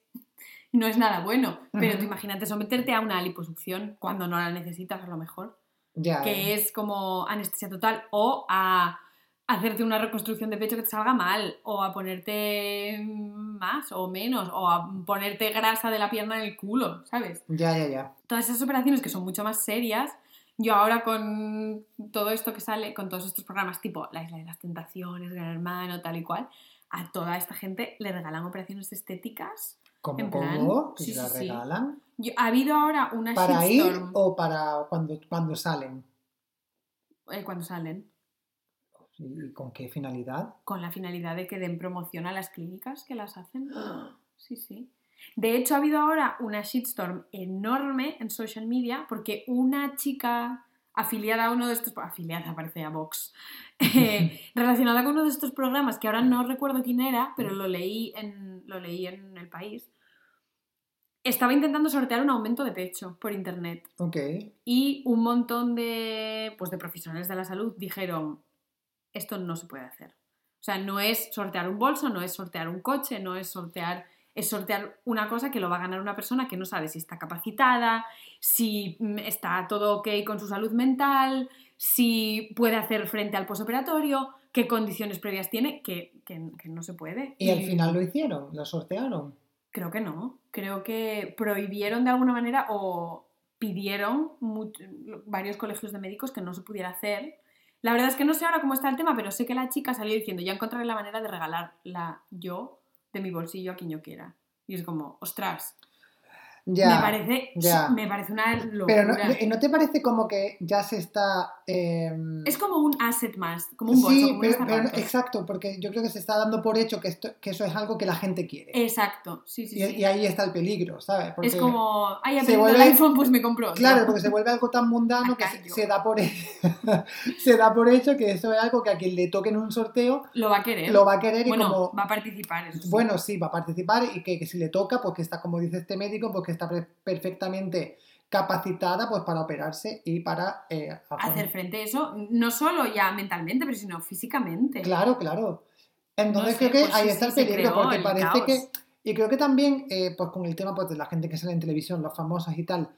no es nada bueno. Pero tú imagínate someterte a una liposucción cuando no la necesitas, a lo mejor. Ya. que es como anestesia total, o a hacerte una reconstrucción de pecho que te salga mal, o a ponerte más o menos, o a ponerte grasa de la pierna en el culo, ¿sabes? Ya, ya, ya. Todas esas operaciones que son mucho más serias, yo ahora con todo esto que sale, con todos estos programas tipo La Isla de las Tentaciones, Gran Hermano, tal y cual, a toda esta gente le regalan operaciones estéticas. ¿Cómo, En plan, cómo? ¿Que sí, se la sí, regalan? Yo- ha habido ahora una ¿Para ir shitstorm o para cuando, cuando salen? eh, cuando salen. ¿Y con qué finalidad? con la finalidad de que den promoción a las clínicas que las hacen. Sí, sí. De hecho, ha habido ahora una shitstorm enorme en social media porque una chica afiliada a uno de estos, afiliada parece a Vox, eh, relacionada con uno de estos programas que ahora no recuerdo quién era, pero lo leí en, lo leí en el país, estaba intentando sortear un aumento de pecho por internet Ok. y un montón de, pues, de profesionales de la salud dijeron, esto no se puede hacer. O sea, no es sortear un bolso, no es sortear un coche, no es sortear, es sortear una cosa que lo va a ganar una persona que no sabe si está capacitada, si mm, está todo ok con su salud mental, si puede hacer frente al posoperatorio, qué condiciones previas tiene, que, que- que no se puede. Y al final lo hicieron, lo sortearon. Creo que no. Creo que prohibieron de alguna manera o pidieron varios colegios de médicos que no se pudiera hacer. La verdad es que no sé ahora cómo está el tema, pero sé que la chica salió diciendo, ya encontraré la manera de regalarla yo de mi bolsillo a quien yo quiera. Y es como, ostras, Ya. me, parece, ya. me parece una locura. Pero no, ¿no te parece como que ya se está... em, Es como un asset más, como un bolso, sí, como un pero, pero no- escaparate. exacto, porque yo creo que se está dando por hecho que, esto, que eso es algo que la gente quiere. Exacto, sí, sí, y, sí. y ahí está el peligro, ¿sabes? Porque, es como, ay, se aprendí el vuelve- iPhone, pues me compro otro. Claro, porque se vuelve algo tan mundano que se, da por se da por hecho que eso es algo que a quien le toque en un sorteo Lo va a querer. lo va a querer y bueno, como va a participar, eso sí. bueno sí va a participar y que, que si le toca pues que está como dice este médico pues que está perfectamente capacitada pues para operarse y para eh, hacer frente a eso, no solo ya mentalmente, pero sino físicamente. Claro, claro. Entonces No sé, creo que pues ahí sí, está el peligro, porque el parece caos. que. Y creo que también, eh, pues con el tema pues, de la gente que sale en televisión, los famosos y tal,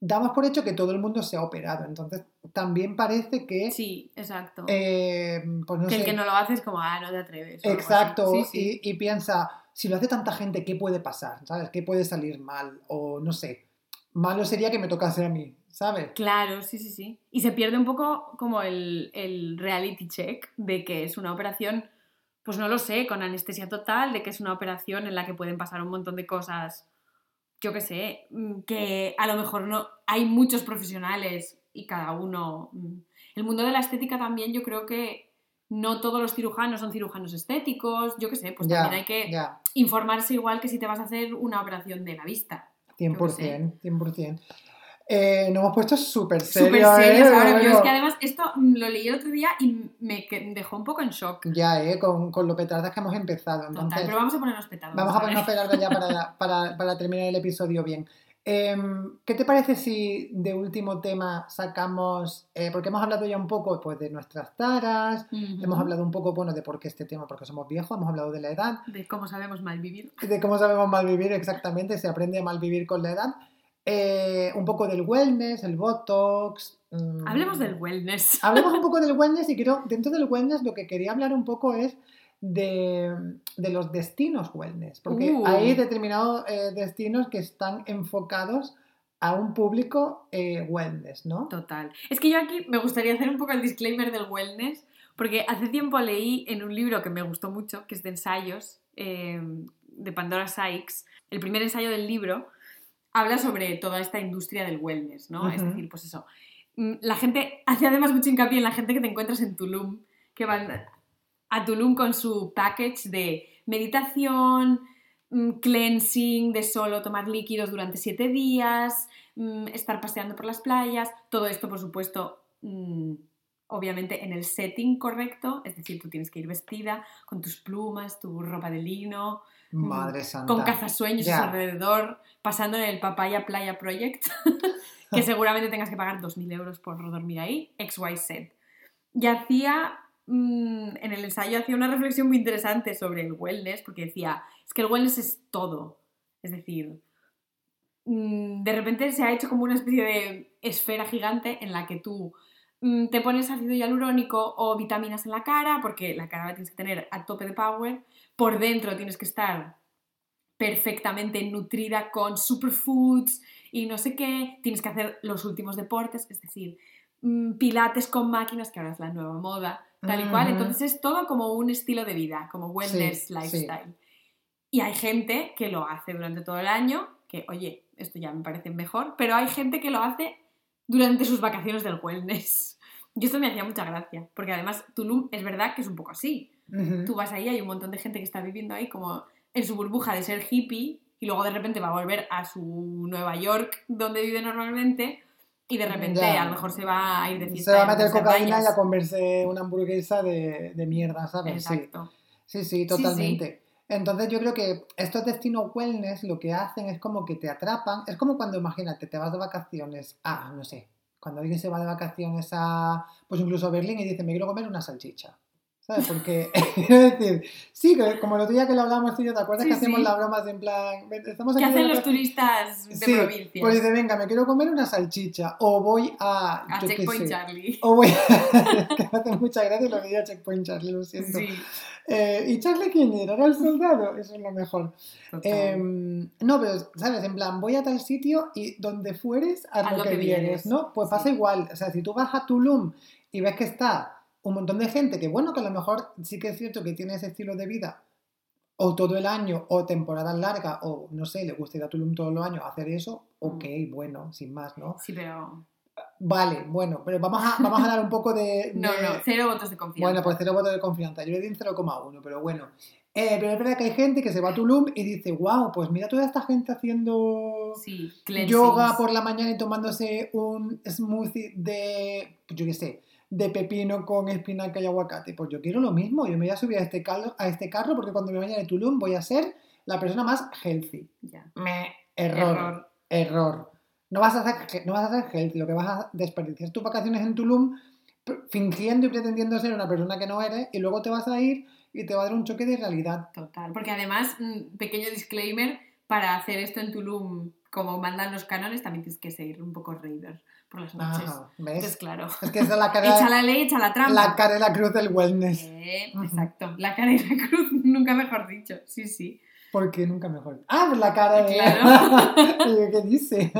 damos por hecho que todo el mundo se ha operado. Entonces también parece que. Sí, exacto. eh, pues no que el que no lo hace es como, ah, no te atreves. Exacto, Sí, sí. Y, y piensa, si lo hace tanta gente, ¿qué puede pasar? ¿Sabes? ¿Qué puede salir mal? O no sé. malo sería que me tocase a mí, ¿sabes? Claro, sí, sí, sí. Y se pierde un poco como el, el reality check de que es una operación, pues no lo sé, con anestesia total, de que es una operación en la que pueden pasar un montón de cosas, yo qué sé, mm, que a lo mejor no hay muchos profesionales y cada uno... mm. El mundo de la estética también yo creo que no todos los cirujanos son cirujanos estéticos, yo qué sé, pues Ya, también hay que ya. informarse igual que si te vas a hacer una operación de la vista. Yo qué sé. 100%, 100%. Eh, nos hemos puesto súper Súper serios, serios ¿eh? ahora. Yo es que además esto lo leí el otro día y me dejó un poco en shock. Ya, ¿eh? Con, con lo petardas que hemos empezado. Total, Entonces, pero vamos a ponernos petados. vamos a ponernos petardas ya para, para, para terminar el episodio bien. Em, ¿Qué te parece si de último tema sacamos, eh, porque hemos hablado ya un poco pues, de nuestras taras, Ujú. hemos hablado un poco bueno, de por qué este tema, porque somos viejos, hemos hablado de la edad, De cómo sabemos mal vivir. de cómo sabemos malvivir exactamente, se aprende a malvivir con la edad, eh, un poco del wellness, el botox. mm, Hablemos del wellness. Hablemos un poco del wellness y creo, dentro del wellness lo que quería hablar un poco es de, de los destinos wellness, porque Uh. hay determinados eh, destinos que están enfocados a un público eh, wellness, ¿no? Total. Es que yo aquí me gustaría hacer un poco el disclaimer del wellness, porque hace tiempo leí en un libro que me gustó mucho, que es de ensayos, de Pandora Sykes, el primer ensayo del libro, habla sobre toda esta industria del wellness, ¿no? Es decir, pues eso. mm, La gente, hace además mucho hincapié en la gente que te encuentras en Tulum, que van a Tulum con su package de meditación, mm, cleansing, de solo tomar líquidos durante siete días, mm, estar paseando por las playas, todo esto, por supuesto, obviamente en el setting correcto, es decir, tú tienes que ir vestida con tus plumas, tu ropa de lino, Madre santa. con cazasueños Ya. alrededor, pasando en el Papaya Playa Project, que seguramente tengas que pagar 2.000 euros por dormir ahí, XYZ. Y hacía, mm, en el ensayo hacía una reflexión muy interesante sobre el wellness, porque decía, es que el wellness es todo. Es decir, mm, de repente se ha hecho como una especie de esfera gigante en la que tú mm, te pones ácido hialurónico o vitaminas en la cara, porque la cara la tienes que tener a tope de power, por dentro tienes que estar perfectamente nutrida con superfoods y no sé qué, tienes que hacer los últimos deportes, es decir, mm, pilates con máquinas, que ahora es la nueva moda, tal y cual, entonces es todo como un estilo de vida, como wellness Sí, sí. lifestyle. Y hay gente que lo hace durante todo el año, que oye, esto ya me parece mejor, pero hay gente que lo hace durante sus vacaciones del wellness. Y esto me hacía mucha gracia, porque además Tulum es verdad que es un poco así. Tú vas ahí, hay un montón de gente que está viviendo ahí como en su burbuja de ser hippie y luego de repente va a volver a su Nueva York donde vive normalmente y de repente Ya. a lo mejor se va a ir de fiesta. Se va a meter cocaína y a comerse una hamburguesa de, de mierda, ¿sabes? Sí. Exacto. Sí, sí, totalmente. Entonces yo creo que estos destinos wellness lo que hacen es como que te atrapan. Es como cuando, imagínate, te vas de vacaciones a, no sé, cuando alguien se va de vacaciones a, pues incluso a Berlín y dice, me quiero comer una salchicha. ¿Sabes? Porque, quiero decir, sí, como el otro día que lo hablábamos tú y yo, ¿te acuerdas Sí, que hacemos sí. las bromas en plan, estamos ¿Qué aquí hacen los turistas de Sí, provincia? Pues dice, venga, me quiero comer una salchicha. O voy a. a yo Checkpoint Charlie. O voy a. que me hace mucha gracia lo que diga Checkpoint Charlie, lo siento. Eh, ¿Y Charlie quién era? ¿Era el soldado? Eso es lo mejor. Em, no, pero, ¿sabes? En plan, voy a tal sitio y donde fueres, haz lo, que, vienes, ¿no? Pues pasa igual. O sea, si tú vas a Tulum y ves que está un montón de gente que, bueno, que a lo mejor sí que es cierto que tiene ese estilo de vida, o todo el año, o temporadas largas, o no sé, le gusta ir a Tulum todos los años, hacer eso, ok, bueno, sin más, ¿no? Sí, pero... Vale, bueno, pero vamos a, vamos a dar un poco de... No, de- no, cero votos de confianza. bueno, pues cero votos de confianza. Yo le di un 0,1, pero bueno. Eh, pero es verdad que hay gente que se va a Tulum y dice, wow, pues mira toda esta gente haciendo Sí, yoga por la mañana y tomándose un smoothie de, yo qué sé, de pepino con espinaca y aguacate. Pues yo quiero lo mismo. Yo me voy a subir a este, carro, a este carro porque cuando me vaya de Tulum voy a ser la persona más healthy. Ya. Me, error, Error. error. No vas a hacer, no vas a hacer healthy, lo que vas a desperdiciar tus vacaciones en Tulum fingiendo y pretendiendo ser una persona que no eres y luego te vas a ir y te va a dar un choque de realidad. Total, porque además, mm, pequeño disclaimer, para hacer esto en Tulum, como mandan los cánones, también tienes que seguir un poco raider por las noches. Entonces, ¿ves? claro, Es que es la echa cara, la ley, echa la trampa. la cara y la cruz del wellness. Eh, exacto, la cara y la cruz, nunca mejor dicho, sí, sí. Porque nunca mejor. Ah, la cara de. Claro. ¿Qué dice?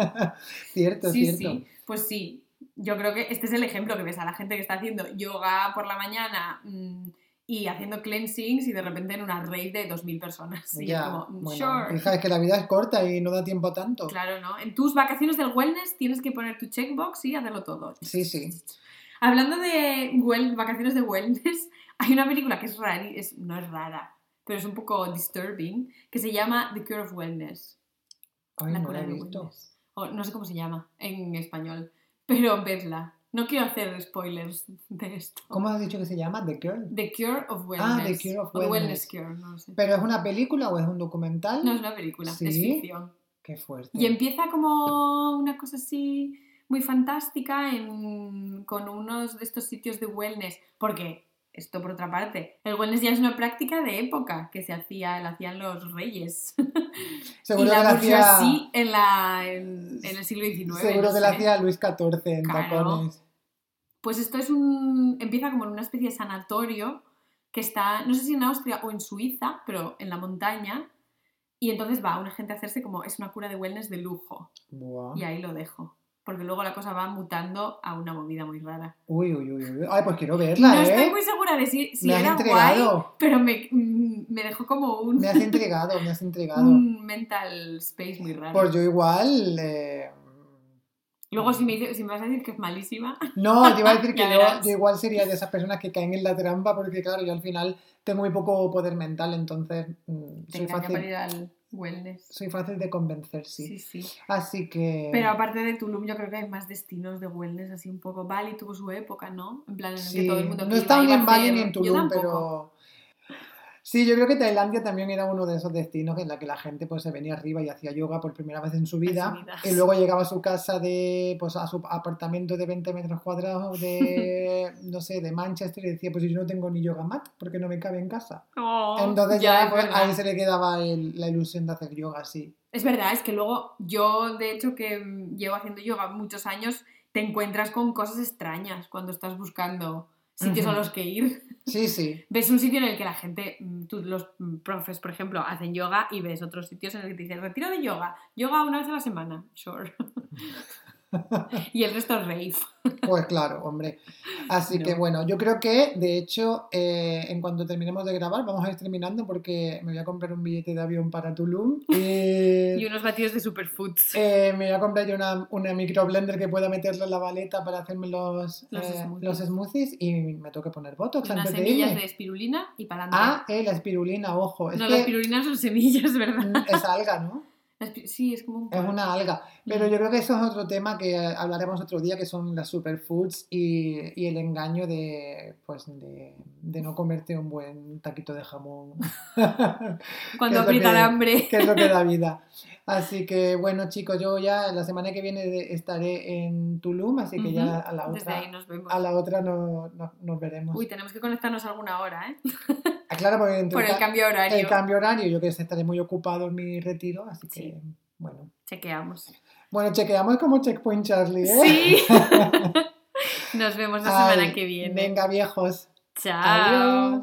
cierto, Sí, cierto. sí, pues sí. Yo creo que este es el ejemplo que ves a la gente que está haciendo yoga por la mañana mm, y haciendo cleansings y de repente en una rave de 2.000 personas. Y ya, como, bueno, sure. hija, es que la vida es corta y no da tiempo a tanto. Claro, ¿no? En tus vacaciones del wellness tienes que poner tu checkbox y hacerlo todo. Sí, sí. Hablando de well- vacaciones de wellness, hay una película que es rara, es, no es rara, pero es un poco disturbing, que se llama The Cure of Wellness. Ay, la no cura la he visto. wellness. O no sé cómo se llama en español, pero vedla. No quiero hacer spoilers de esto. ¿Cómo has dicho que se llama? The Girl. The Cure of Wellness. Ah, The Cure of O The Wellness. Cure, no sé. ¿Pero es una película o es un documental? No es una película, ¿Sí? es ficción. Qué fuerte. Y empieza como una cosa así muy fantástica en- con unos de estos sitios de wellness. Porque, esto por otra parte, el wellness ya es una práctica de época que se hacía, la hacían los reyes. Seguro y que la hacía. bourgeoisie en, la, en, en el siglo XIX. Seguro no que la hacía Luis XIV en Claro. tacones. Pues esto es un. empieza como en una especie de sanatorio que está, no sé si en Austria o en Suiza, pero en la montaña. Y entonces va una gente a hacerse como. es una cura de wellness de lujo. Buah. Y ahí lo dejo. Porque luego la cosa va mutando a una movida muy rara. Uy, uy, uy, uy. Ay, pues quiero verla, no ¿eh? estoy muy segura de si, si me era guay, pero me, mm, me dejó como un, Me has entregado, me has entregado. un mental space muy raro. Pues yo igual. eh, Luego, si me, si me vas a decir que es malísima, No, te iba a decir que yo, igual sería de esas personas que caen en la trampa porque, claro, yo al final tengo muy poco poder mental, entonces mm, te soy, fácil, al wellness. soy fácil de convencer, sí. sí. sí. Así que... Pero aparte de Tulum, yo creo que hay más destinos de wellness así un poco. Bali tuvo su época, ¿no? En plan, en el sí, que todo el mundo no he estado ni en Bali ni en Tulum, pero... Sí, yo creo que Tailandia también era uno de esos destinos en la que la gente pues se venía arriba y hacía yoga por primera vez en su vida y luego llegaba a su casa de pues a su apartamento de 20 metros cuadrados de no sé, de Manchester y decía, pues yo no tengo ni yoga mat porque no me cabe en casa. Oh, Entonces ya, es pues, ahí se le quedaba el- la ilusión de hacer yoga, sí. Es verdad, es que luego yo, de hecho, que mm, llevo haciendo yoga muchos años, te encuentras con cosas extrañas cuando estás buscando sitios a los que ir. Sí, sí. Ves un sitio en el que la gente, mm, tú- los profes, por ejemplo, hacen yoga y ves otros sitios en el que te dicen retiro de yoga, yoga una vez a la semana, sure. y el resto es rave. Pues claro, hombre. Así No. que bueno, yo creo que de hecho, eh, en cuanto terminemos de grabar, vamos a ir terminando porque me voy a comprar un billete de avión para Tulum y Y unos batidos de superfoods. eh, me voy a comprar yo una, una microblender que pueda meterle en la baleta para hacerme los, Los eh, smoothies. los smoothies y me tengo que poner botox unas antes de semillas de espirulina y para. Ah, eh, la espirulina, ojo. Es no, que la espirulina son semillas, ¿verdad? es alga, ¿no? Sí, es como un... Es una alga. Pero yo creo que eso es otro tema que hablaremos otro día, que son las superfoods y, y el engaño de, pues, de, de no comerte un buen taquito de jamón. Cuando aprieta el hambre. que es lo que da vida. Así que bueno, chicos, yo ya la semana que viene estaré en Tulum, así que ya a la Desde otra, ahí nos vemos. a la otra no, no- nos veremos. Uy, tenemos que conectarnos alguna hora, ¿eh? Ah, claro, porque Por el ca- cambio horario. el cambio horario, yo que estaré muy ocupado en mi retiro, así que Sí. bueno. Chequeamos. Bueno, chequeamos como Checkpoint Charlie, ¿eh? Sí. Nos vemos la semana que viene. Venga, viejos. Chao. Adiós.